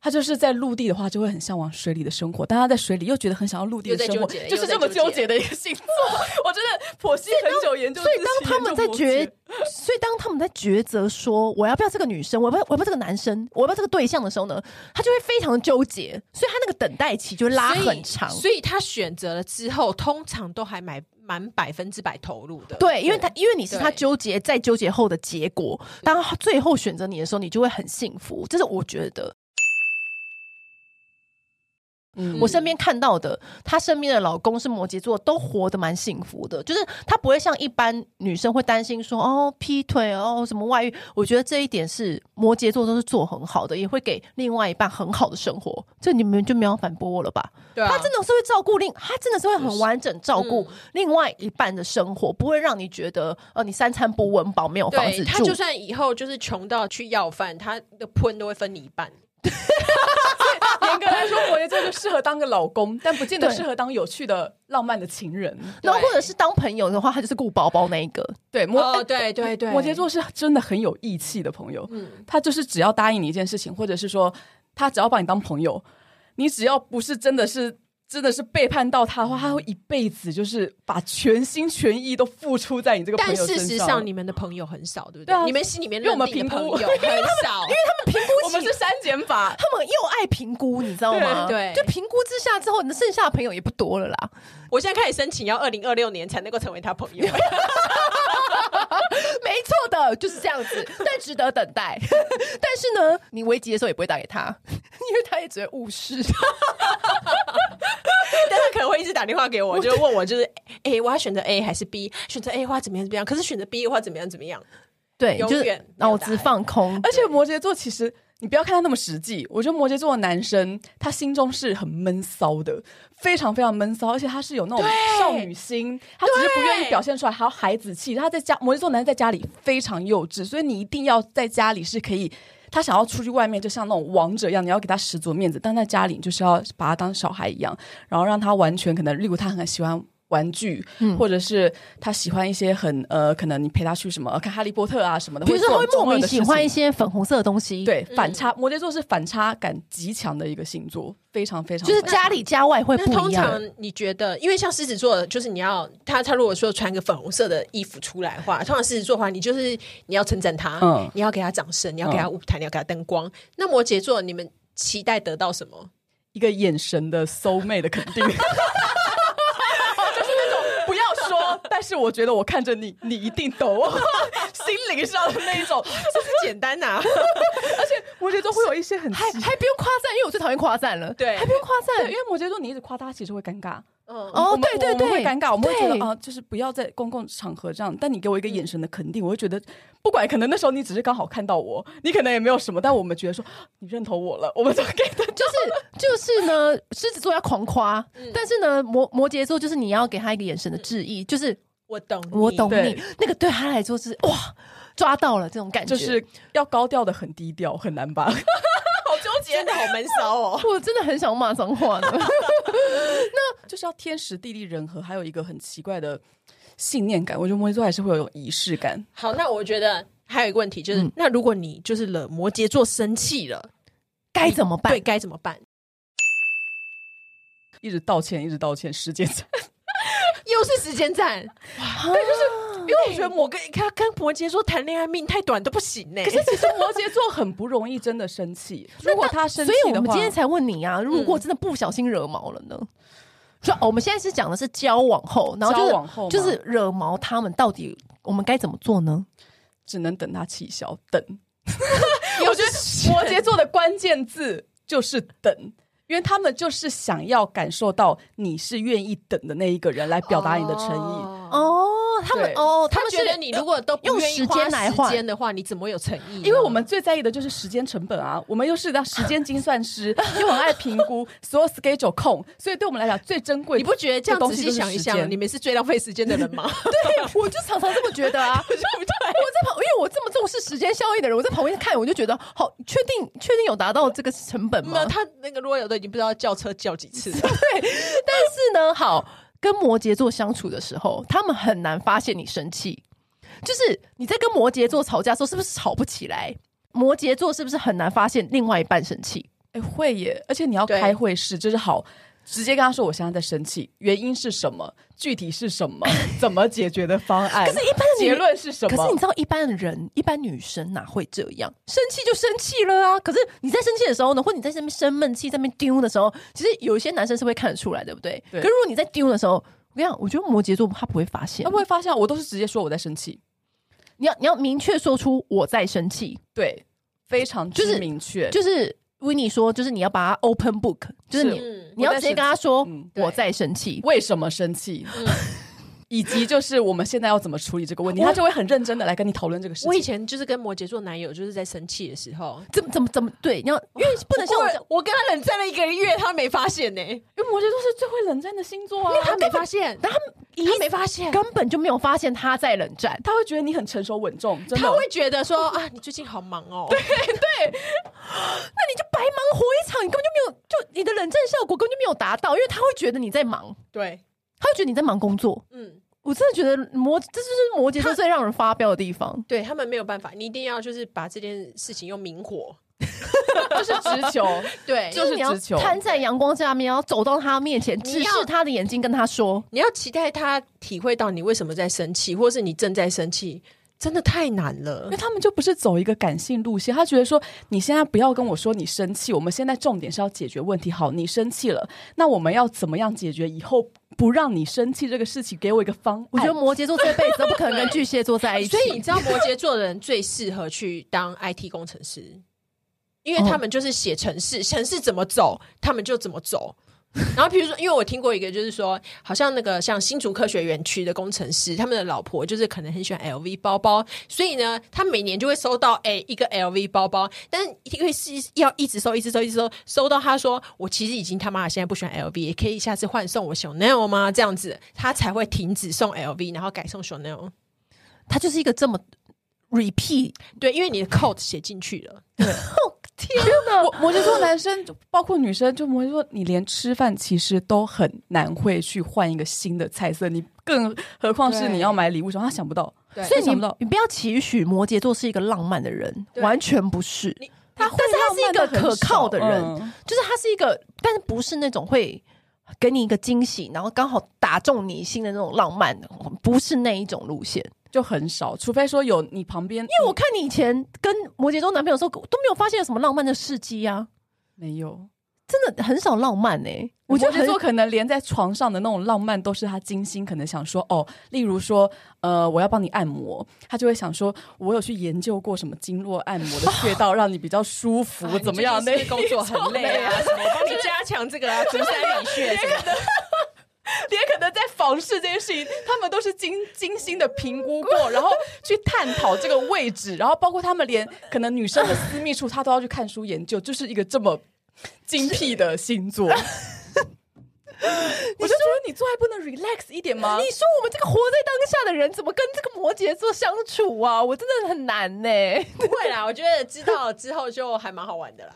他就是在陆地的话，就会很向往水里的生活；但他在水里又觉得很想要陆地的生活，就是这么纠结的一个星座。[LAUGHS] 我真的剖析很久研究，所以当他们在抉，所以当他们在抉择说我要不要这个女生，我要不要我要不要这个男生，我要不要这个对象的时候呢，他就会非常的纠结，所以他那个等待期就拉很长。所以，所以他选择了之后，通常都还蛮蛮百分之百投入的。对，因为他因为你是他纠结再纠结后的结果，当最后选择你的时候，你就会很幸福。这是我觉得。嗯、我身边看到的，她身边的老公是摩羯座，都活得蛮幸福的。就是他不会像一般女生会担心说哦劈腿哦什么外遇。我觉得这一点是摩羯座都是做很好的，也会给另外一半很好的生活。这你们就没有反驳我了吧？对啊，他真的是会照顾另，他真的是会很完整照顾另外一半的生活，不会让你觉得呃你三餐不温饱，没有房子住。他就算以后就是穷到去要饭，他的喷都会分你一半。[LAUGHS] 严格来说，摩羯座就适合当个老公，但不见得适合当有趣的、浪漫的情人。然后，或者是当朋友的话，他就是顾包包那一个。对，摩、哦、对对对，摩羯座是真的很有义气的朋友。嗯，他就是只要答应你一件事情，或者是说他只要把你当朋友，你只要不是真的是。真的是背叛到他的话，他会一辈子就是把全心全意都付出在你这个朋友身上。但事实上，你们的朋友很少，对不对？对啊，你们心里面认定的朋友很少，因为他们评估，我们是删减法，他们又爱评估，你知道吗？对，就评估之下之后，你的剩下的朋友也不多了啦。我现在开始申请，要二零二六年才能够成为他朋友。[LAUGHS] [LAUGHS] 没错的，就是这样子，[LAUGHS] 但值得等待。[LAUGHS] 但是呢，你危急的时候也不会打给他，[LAUGHS] 因为他也只会误事。但他可能会一直打电话给我，就问我，就是 A，我要选择 A 还是 B？选择 A 的话怎么样怎么样？可是选择 B 的话怎么样怎么样？对，永远脑子放空。而且摩羯座其实。你不要看他那么实际，我觉得摩羯座的男生他心中是很闷骚的，非常非常闷骚，而且他是有那种少女心，他只是不愿意表现出来，还有孩子气。他在家，摩羯座男生在家里非常幼稚，所以你一定要在家里是可以，他想要出去外面就像那种王者一样，你要给他十足面子，但在家里就是要把他当小孩一样，然后让他完全可能，例如他很喜欢玩具，嗯或者是他喜欢一些很呃，可能你陪他去什么看哈利波特啊什么的，比如说会莫名喜欢一些些粉红色的东西，，对反差。摩羯座是反差感极强的一个星座，非常非常就是家里家外会不一样。通常你觉得，因为像狮子座，就是你要他他如果说穿个粉红色的衣服出来的话，通常狮子座的话，你就是你要称赞他，嗯你要给他掌声，你要给他舞台，你要给他灯光。那摩羯座，你们期待得到什么？一个眼神的 soul mate 的肯定。[LAUGHS] 就是那种不要说，但是我觉得我看着你，你一定懂，[LAUGHS] 心灵上的那一种。就是简单啊呐、[LAUGHS] 而且摩羯座会有一些很还还不用夸赞，因为我最讨厌夸赞了。对还不用夸，赞因。为摩羯座你一直夸他，其实会尴尬。嗯，哦对对对会尴尬，我们会觉得啊，就是不要在公共场合这样。但你给我一个眼神的肯定，我会觉得，不管可能那时候你只是刚好看到我，你可能也没有什么，但我们觉得说你认同我了，我们都给的就是就是呢，狮子座要狂夸，但是呢，摩摩羯座就是你要给他一个眼神的致意，就是我懂，我懂你，那个对他来说是哇，抓到了这种感觉，就是要高调的很低调，很难吧？[LAUGHS] 好纠结真的好闷骚哦。[LAUGHS] 我真的很想骂脏话呢。[LAUGHS] 就是要天时地利人和，还有一个很奇怪的信念感。我觉得摩羯座还是会有仪式感。好，那我觉得还有一个问题就是，嗯那如果你就是惹摩羯座生气了，该怎么办对，？该怎么办？一直道歉，一直道歉，时间长。又是时间战，对，就是因为我觉得我跟他跟摩羯座谈恋爱命太短都不行呢、可是其实摩羯座很不容易真的生气。如果他生气所以的话，我们今天才问你啊，如果真的不小心惹毛了呢？就、我们现在是讲的是交往后，然后就是交往后吗就是惹毛他们，到底我们该怎么做呢？只能等他气消，等。我觉得摩羯座的关键字就是等，因为他们就是想要感受到你是愿意等的那一个人来表达你的诚意。哦，哦，他们哦，他他们觉得你如果都不用愿意时间来花换时间的话，你怎么会有诚意？因为我们最在意的就是时间成本啊，我们又是当时间精算师，[LAUGHS] 又很爱评估所有 schedule 控，所以对我们来讲最珍贵。你不觉得这样仔细东西想一想，你们是最浪费时间的人吗？[LAUGHS] 对，我就常常这么觉得啊，[LAUGHS] 对不对？我在旁，因为我这么重视时间效益的人，我在旁边看，我就觉得好，确定确定有达到这个成本吗？没有，他那个 Royal 都已经不知道叫车叫几次了。但是呢，好，跟摩羯座相处的时候，他们很难发现你生气。就是你在跟摩羯座吵架的时候，是不是吵不起来？摩羯座是不是很难发现另外一半生气？哎、会耶，而且你要开会是，就是好，直接跟他说我现在在生气，原因是什么，具体是什么，[LAUGHS] 怎么解决的方案。可是，一般的结论是什么？可是你知道，一般的人，一般女生哪会这样？生气就生气了啊！可是你在生气的时候呢，或你在这边生闷气，在那边丢的时候，其实有一些男生是会看得出来，对不对？对可是如果你在丢的时候，我跟你讲，我觉得摩羯座他不会发现他，不会发现，我都是直接说我在生气，你要你要明确说出我在生气，对，非常就是明确，就是维尼说，就是你要把它 open book，就是你嗯你要直接跟他说嗯我在生气。为什么生气，嗯以及就是我们现在要怎么处理这个问题，他就会很认真的来跟你讨论这个事情。我以前就是跟摩羯座男友，就是在生气的时候，怎么怎么怎么对？你要因为不能像我我跟他冷战了一个月，他没发现呢、因为摩羯座是最会冷战的星座啊，因为他没发现，但他他没发现，根本就没有发现他在冷战。他会觉得你很成熟稳重，真的他会觉得说 [LAUGHS] 啊，你最近好忙哦。对对，那你就白忙活一场，你根本就没有，就你的冷战效果根本就没有达到，因为他会觉得你在忙，对，他会觉得你在忙工作。嗯，我真的觉得摩，这就是摩羯座最让人发飙的地方。对他们没有办法，你一定要就是把这件事情用明火，[LAUGHS] 就是直球，对，就是你要直球。摊在阳光下面，要走到他面前，直视他的眼睛，跟他说。你要期待他体会到你为什么在生气，或是你正在生气，真的太难了因为。他们就不是走一个感性路线，他觉得说你现在不要跟我说你生气，我们现在重点是要解决问题。好，你生气了，那我们要怎么样解决以后不让你生气这个事情？给我一个方案。我觉得摩羯座这辈子都不可能跟巨蟹座在一起。[LAUGHS] 所以你知道摩羯座的人最适合去当 IT 工程师，因为他们就是写程式，程式怎么走，他们就怎么走。然后，比如说，因为我听过一个，就是说，好像那个像新竹科学园区的工程师，他们的老婆就是可能很喜欢 LV 包包，所以呢，他每年就会收到诶一个 LV 包包，但是因为是要一直收，一直收，一直收，收到他说我其实已经他妈的现在不喜欢 LV，也可以下次换送我 Chanel 吗？这样子，他才会停止送 LV，然后改送 Chanel。他就是一个这么 repeat 对，因为你的 code 写进去了。[LAUGHS] 天哪！[LAUGHS] 我摩羯座男生，包括女生，就摩羯座，你连吃饭其实都很难会去换一个新的菜色，你更何况是你要买礼物什么，他想不到。对所以你想不到你不要期许摩羯座是一个浪漫的人，完全不是。他会但是他是一个可靠的人，就是他是一个，但是不是那种会给你一个惊喜，然后刚好打中你心的那种浪漫，不是那一种路线。就很少，除非说有你旁边，因因为我看你以前跟摩羯座男朋友的时候，都没有发现有什么浪漫的事迹啊，没有。真的很少浪漫呢、欸。我我觉得可能连在床上的那种浪漫都是他精心可能想说哦，例如说呃我要帮你按摩，他就会想说我有去研究过什么经络按摩的穴道，让你比较舒服，怎么样？那工作很累啊，什么我帮你加强这个啊，足三里穴什么的。连可能在房事这件事情，他们都是精精心的评估过，然后去探讨这个位置，然后包括他们连可能女生的私密处，他都要去看书研究，就是一个这么精辟的星座。[LAUGHS] 我就觉得你做还不能 relax 一点吗？你说我们这个活在当下的人，怎么跟这个摩羯座相处啊？我真的很难呢、欸。不会啦，我觉得知道之后就还蛮好玩的啦。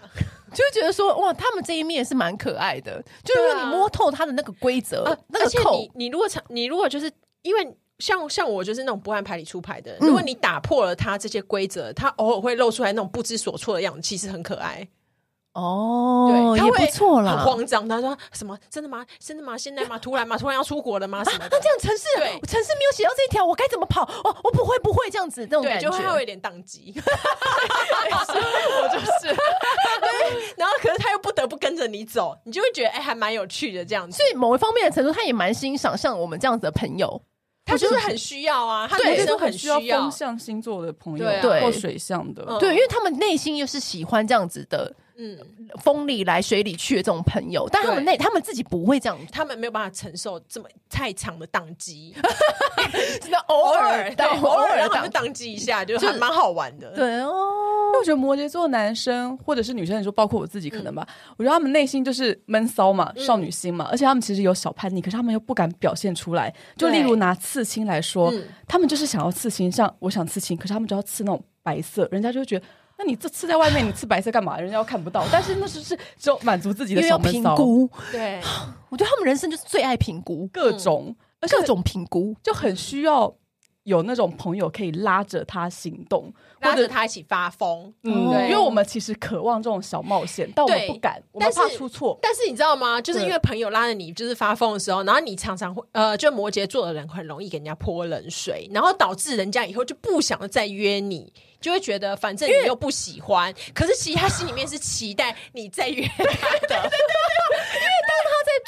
就会觉得说，哇，他们这一面是蛮可爱的。就是说你摸透他的那个规则，啊、那个扣，你你如果常，你如果就是因为像像我就是那种不按牌理出牌的如果你打破了他这些规则，他偶尔会露出来那种不知所措的样子，其实很可爱。哦，对，也不错啦。很慌张，他说什么？真的吗？真的吗？现在吗？突然吗？突然要出国了吗？什么的？那、啊、这样城市，对，城市没有写到这一条，我该怎么跑？哦，我不会，不会这样子，这种感觉就会有点宕机。[LAUGHS] 我就是，对，[LAUGHS] 然后可是他又不得不跟着你走，你就会觉得哎、欸，还蛮有趣的这样子。所以某一方面的程度，他也蛮欣赏像我们这样子的朋友。他就是很需要啊，他对，女生很需要风象星座的朋友，对，或水象的，对，因为他们内心又是喜欢这样子的，嗯，风里来水里去的这种朋友，但他们那他们自己不会这样，他们没有办法承受这么太长的宕机，[LAUGHS] 真的偶尔，对，偶尔让他们宕机一下，就还蛮好玩的，对哦。因为我觉得摩羯座男生或者是女生，你说包括我自己可能吧，我觉得他们内心就是闷骚嘛，少女心嘛，而且他们其实有小叛逆，可是他们又不敢表现出来。就例如拿刺青来说，他们就是想要刺青，像我想刺青，可是他们只要刺那种白色，人家就会觉得，那你这吃在外面，你吃白色干嘛？人家又看不到。但是那是是只有满足自己的小闷骚。评估，对，[SIGHS] 我觉得他们人生就是最爱评估各种各种评估，就很需要。有那种朋友可以拉着他行动，拉着他一起发疯。嗯，对，因为我们其实渴望这种小冒险，但我们不敢，我们怕出错。但是你知道吗？就是因为朋友拉着你，就是发疯的时候，然后你常常会呃，就摩羯座的人很容易给人家泼冷水，然后导致人家以后就不想再约你，就会觉得反正你又不喜欢，可是其实他心里面是期待你再约他的。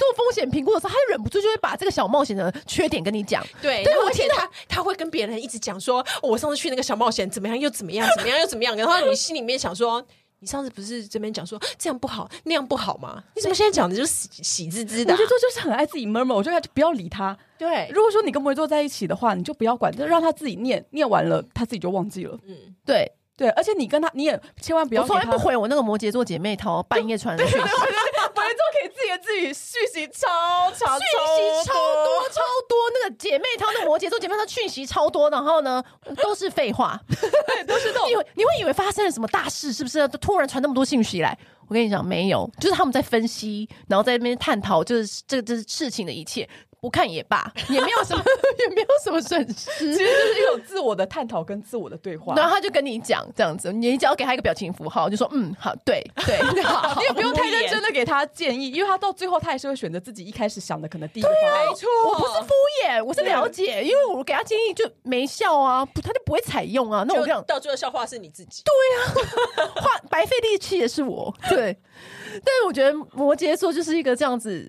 做风险评估的时候，他就忍不住就会把这个小冒险的缺点跟你讲。对，对，而且他他会跟别人一直讲说，我上次去那个小冒险怎么样，又怎么样，怎么样又怎么样。然后你心里面想说，你上次不是这边讲说这样不好，那样不好吗？你怎么现在讲的就喜喜滋滋的？我觉得就是很爱自己 murmur，我觉得就不要理他。对，如果说你跟摩羯座在一起的话，你就不要管，就让他自己念，念完了他自己就忘记了。嗯，对。对，而且你跟他，你也千万不要。我从来不回我那个摩羯座姐妹淘半夜传的讯息。摩羯座可以自言自语，讯息超长，讯息超多超多。那个姐妹淘，那个摩羯座姐妹淘讯息超多，然后呢，都是废话，都是这种。[LAUGHS] 你会你会以为发生了什么大事，是不是？突然传那么多信息来？我跟你讲，没有，就是他们在分析，然后在那边探讨，就是这个这事情的一切。不看也罢，[LAUGHS] 也没有什么，[LAUGHS] 也没有什么损失，其实就是一种自我的探讨跟自我的对话。然后他就跟你讲这样子，你只要给他一个表情符号，就说嗯好，对 [LAUGHS] 对，好你也不用太认真的给他建议，因为他到最后他还是会选择自己一开始想的可能第一个方案。没错，我不是敷衍，我是了解，因为我给他建议就没效啊，他就不会采用啊。那我这样到最后笑话是你自己，对呀，花白费力气也是我，对。但是我觉得摩羯座就是一个这样子，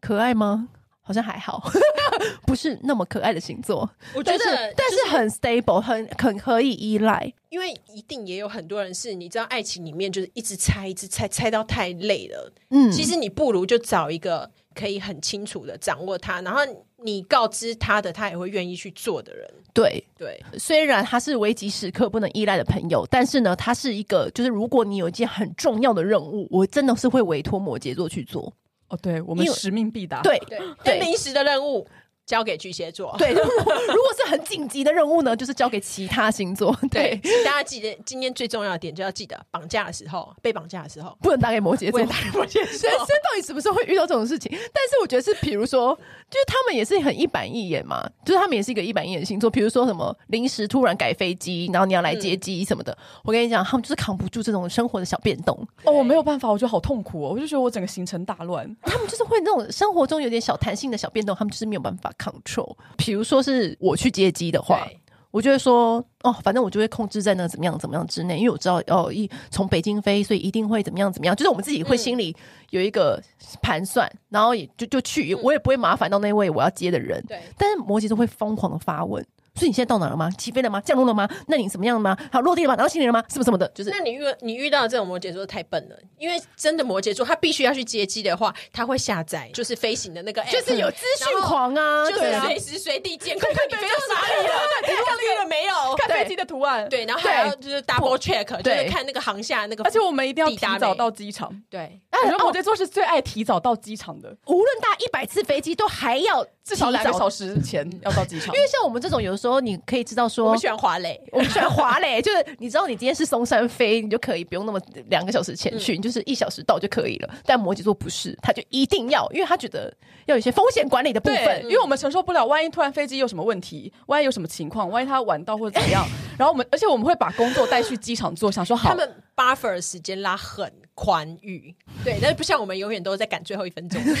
可爱吗？好像还好，[LAUGHS] 不是那么可爱的星座。我觉得，但是很 stable，很很可以依赖。因为一定也有很多人是，你知道，爱情里面就是一直猜，一直猜，猜到太累了。嗯，其实你不如就找一个可以很清楚的掌握他，然后你告知他的，他也会愿意去做的人。对对，虽然他是危急时刻不能依赖的朋友，但是呢，他是一个，就是如果你有一件很重要的任务，我真的是会委托摩羯座去做。哦，对，我们使命必达。对对，对。临时的任务，交给巨蟹座。对，如果 [LAUGHS] 如果是很紧急的任务呢，就是交给其他星座。[LAUGHS] 对，对大家记得今天最重要的点就要记得，绑架的时候，被绑架的时候，不能打给摩羯座。不能打给摩羯座。[LAUGHS] 人生到底什么时候会遇到这种事情？但是我觉得是，比如说，就是他们也是很一板一眼嘛，就是他们也是一个一板一眼的星座。比如说什么临时突然改飞机，然后你要来接机什么的，嗯、我跟你讲，他们就是扛不住这种生活的小变动。哦，我没有办法，我觉得好痛苦哦，我就觉得我整个行程大乱。他们就是会那种生活中有点小弹性的小变动，他们就是没有办法 control。比如说是我去接机的话。我就会说哦，反正我就会控制在那怎么样怎么样之内，因为我知道哦，一从北京飞，所以一定会怎么样怎么样，就是我们自己会心里有一个盘算，嗯、然后也就就去，我也不会麻烦到那位我要接的人。对，但是摩羯座会疯狂的发问。所以你现在到哪了吗？起飞了吗？降落了吗？那你怎么样了吗？好，落地了吗？然后行李了吗？什么什么的，就是。那你遇你遇到这种摩羯座太笨了，因为真的摩羯座他必须要去接机的话，他会下载就是飞行的那个 app，就是有资讯狂啊，就是随时随地监控看你飞到哪里了，[LAUGHS] 你降落了没有？看飞机的图案，对，然后还要就是 double check，就是看那个航下那个，而且我们一定要提早到机场。对，我觉得摩羯座是最爱提早到机场的，无论搭一百次飞机都还要至少两个小时前要到机场，因为像我们这种有的时候你可以知道。说我们喜欢华磊，[LAUGHS] 我们喜欢华磊，就是你知道你今天是松山飞，你就可以不用那么两个小时前去，嗯、你就是一小时到就可以了。但摩羯座不是，他就一定要，因为他觉得要有一些风险管理的部分，因为我们承受不了，万一突然飞机有什么问题，万一有什么情况，万一他晚到或者怎么样，然后我们而且我们会把工作带去机场做，想说好，他们 buffer 的时间拉很宽裕，对，但是不像我们永远都在赶最后一分钟。所 [LAUGHS] 以 [LAUGHS]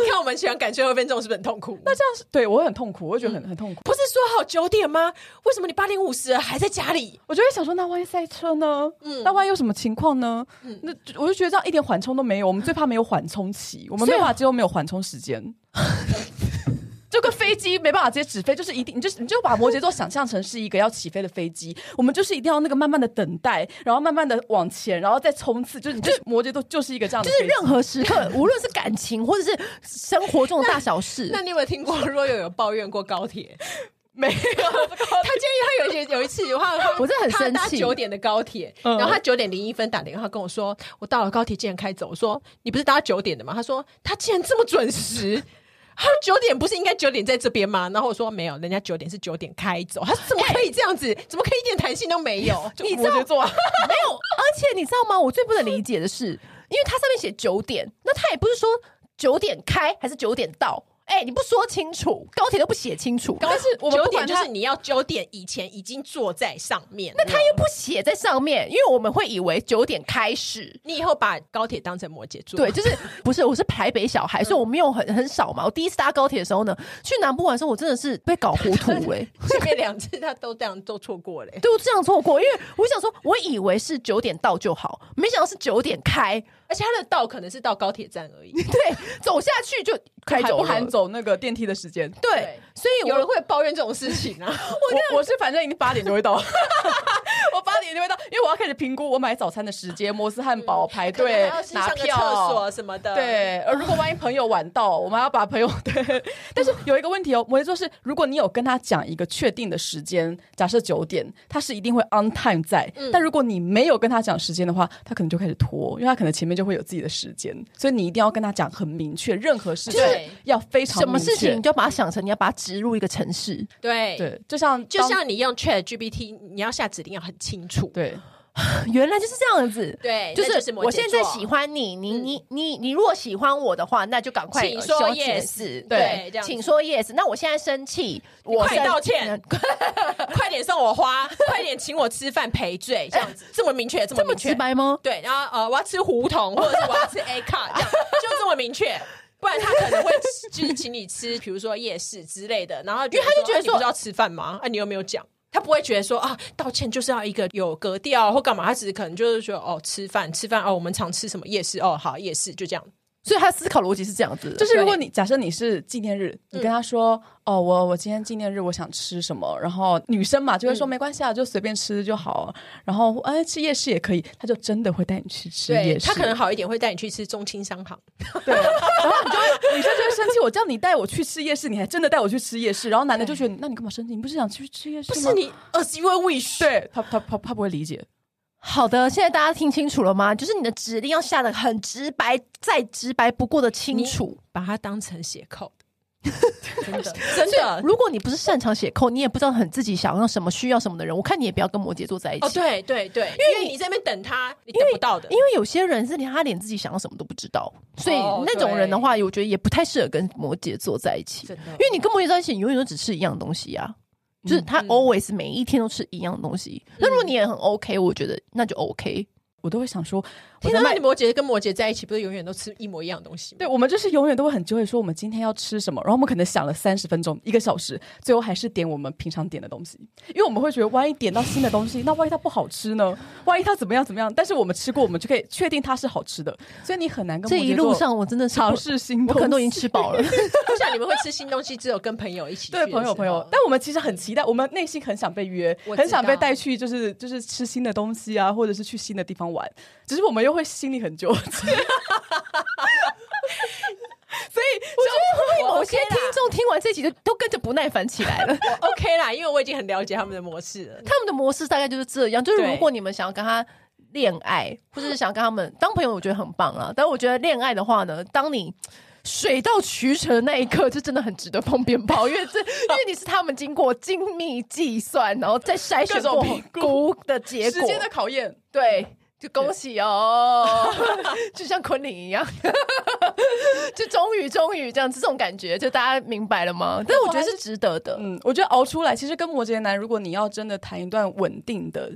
你看，我们喜欢赶最后一分钟，是不是很痛苦？那这样是对我会很痛苦，我会觉得很、嗯、很痛苦。不是说好九点吗？为什么你八点五十还在家里？我就会想说，那万一塞车呢？嗯，那万一有什么情况呢？嗯，那我就觉得这样一点缓冲都没有。我们最怕没有缓冲期，我们没有办法，只有没有缓冲时间。[LAUGHS] 就跟飞机没办法直接直飞，就是一定，你就你就把摩羯座想象成是一个要起飞的飞机，我们就是一定要那个慢慢的等待，然后慢慢的往前，然后再冲刺，就是你就摩羯座就是一个这样的，就是任何时刻，[LAUGHS] 无论是感情或者是生活中的大小事。那，那你有没有听过 Royal 有抱怨过高铁？[LAUGHS] 没有，他建议他有一有一次的话，我真的很生气。他搭九点的高铁，然后他九点零一分打电话跟我说，我到了高铁竟然开走。我说你不是搭九点的吗？他说他竟然这么准时。他说九点不是应该九点在这边吗？然后我说没有，人家九点是九点开走。他说怎么可以这样子？欸、怎么可以一点弹性都没有？[LAUGHS] 你知道 [LAUGHS] 没有？而且你知道吗？我最不能理解的是，因为它上面写九点，那他也不是说九点开还是九点到。哎、欸，你不说清楚，高铁都不写清楚。但是我们九点就是你要九点以前已经坐在上面，那他又不写在上面，因为我们会以为九点开始。你以后把高铁当成摩羯座，对，就是不是？我是台北小孩，所以我没有很很少嘛。我第一次搭高铁的时候呢，去南部玩的时候，我真的是被搞糊涂哎、欸，前面两次他都这样都错过嘞、欸，都这样错过。因为我想说，我以为是九点到就好，没想到是九点开。而且他的到可能是到高铁站而已，[LAUGHS] 对，走下去就开走，不含走那个电梯的时间。对，所以有人会抱怨这种事情啊。[LAUGHS] 我我是反正已经八点就会到，[LAUGHS] 我八点就会到，因为我要开始评估我买早餐的时间，摩斯汉堡排队拿票厕所什么的。对，而如果万一朋友晚到，我们要把朋友对。但是有一个问题哦，摩羯座是，如果你有跟他讲一个确定的时间，假设九点，他是一定会 on time 在。但如果你没有跟他讲时间的话，他可能就开始拖，因为他可能前面就。会有自己的时间，所以你一定要跟他讲很明确，任何事情要非常什么事情，你就把它想成你要把它植入一个城市。对对，就像就像你用 Chat GPT，你要下指令要很清楚。对。[LAUGHS] 原来就是这样子，对，就是我现在喜欢你，你你你你如果喜欢我的话，那就赶快请说 yes，对，请说 yes。那我现在生气，我快道歉，[LAUGHS] 快点送我花，[LAUGHS] 快点请我吃饭赔罪，这样子。这么明确，这么直白吗？对，然后呃，我要吃胡同，或者是我要吃 A 卡，这样。就这么明确，不然他可能会就是请你吃，比如说夜市之类的，然后因为他就觉得说你不是要吃饭吗？啊，你有没有讲？他不会觉得说啊，道歉就是要一个有格调或干嘛，他只是可能就是说哦，吃饭吃饭哦，我们常吃什么夜市哦，好夜市就这样。所以他思考逻辑是这样子的，就是如果你假设你是纪念日，你跟他说、嗯、哦，我我今天纪念日我想吃什么，然后女生嘛就会说、嗯、没关系啊，就随便吃就好，然后哎吃夜市也可以，他就真的会带你去吃夜市。他可能好一点会带你去吃中清商行，[LAUGHS] 对，然后你就会女生就会生气，我叫你带我去吃夜市，你还真的带我去吃夜市，然后男的就觉得那你干嘛生气？你不是想去吃夜市吗？不是你而是因为 wish，对他他他他不会理解。好的，现在大家听清楚了吗？就是你的指令要下的很直白，再直白不过的清楚，把它当成写 code。[LAUGHS] 真的真的。如果你不是擅长写扣，你也不知道很自己想要什么、需要什么的人，我看你也不要跟摩羯座在一起。哦，对对对，因为你在那边等他，你等不到的。因为有些人是连他连自己想要什么都不知道，所以那种人的话，我觉得也不太适合跟摩羯座在一起。真的，因为你跟摩羯座在一起，你永远都只吃一样东西啊，就是他 always 每一天都吃一样东西。那如果你也很 OK，我觉得那就 OK。我都会想说，天哪，你摩羯跟摩羯在一起，不是永远都吃一模一样的东西吗？对，我们就是永远都会很纠结说，我们今天要吃什么，然后我们可能想了三十分钟、一个小时，最后还是点我们平常点的东西，因为我们会觉得，万一点到新的东西，那万一它不好吃呢？[LAUGHS] 万一它怎么样怎么样？但是我们吃过，我们就可以确定它是好吃的，所以你很难跟摩羯座。这一路上我真的尝试新东西，我可能都已经吃饱了。[LAUGHS] 不像你们会吃新东西，只有跟朋友一起。对，朋友朋友，但我们其实很期待，我们内心很想被约，很想被带去，就是就是吃新的东西啊，或者是去新的地方玩，只是。我们又会心里很纠 [LAUGHS] 结，所以我觉得会某些听众听完这集就都跟着不耐烦起来了。[LAUGHS] OK 啦，因为我已经很了解他们的模式了。他们的模式大概就是这样，就是如果你们想要跟他恋爱，或者是想要跟他们当朋友，我觉得很棒啊。但我觉得恋爱的话呢，当你水到渠成的那一刻，就真的很值得放鞭炮，因为这 [LAUGHS] 因为你是他们经过精密计算，然后再筛选过评估的结果，时间的考验，对。就恭喜哦，[LAUGHS] 就像昆凌一样，就终于终于这样子，这种感觉，就大家明白了吗？但是我觉得是值得的。嗯，我觉得熬出来，其实跟摩羯男，如果你要真的谈一段稳定的。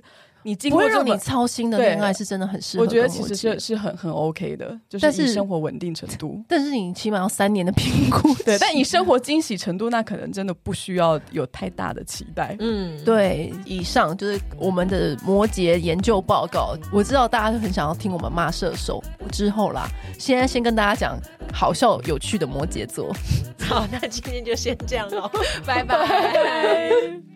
你经过让你操心的恋爱是真的很适合，我觉得其实是是很很 OK 的，就是以生活稳定程度。[LAUGHS] 但是你起码要三年的评估，[LAUGHS] 对。但你生活惊喜程度，那可能真的不需要有太大的期待。嗯，对。以上就是我们的摩羯研究报告。我知道大家都很想要听我们骂射手之后啦，现在先跟大家讲好笑有趣的摩羯座。[LAUGHS] 好，那今天就先这样喽，拜拜。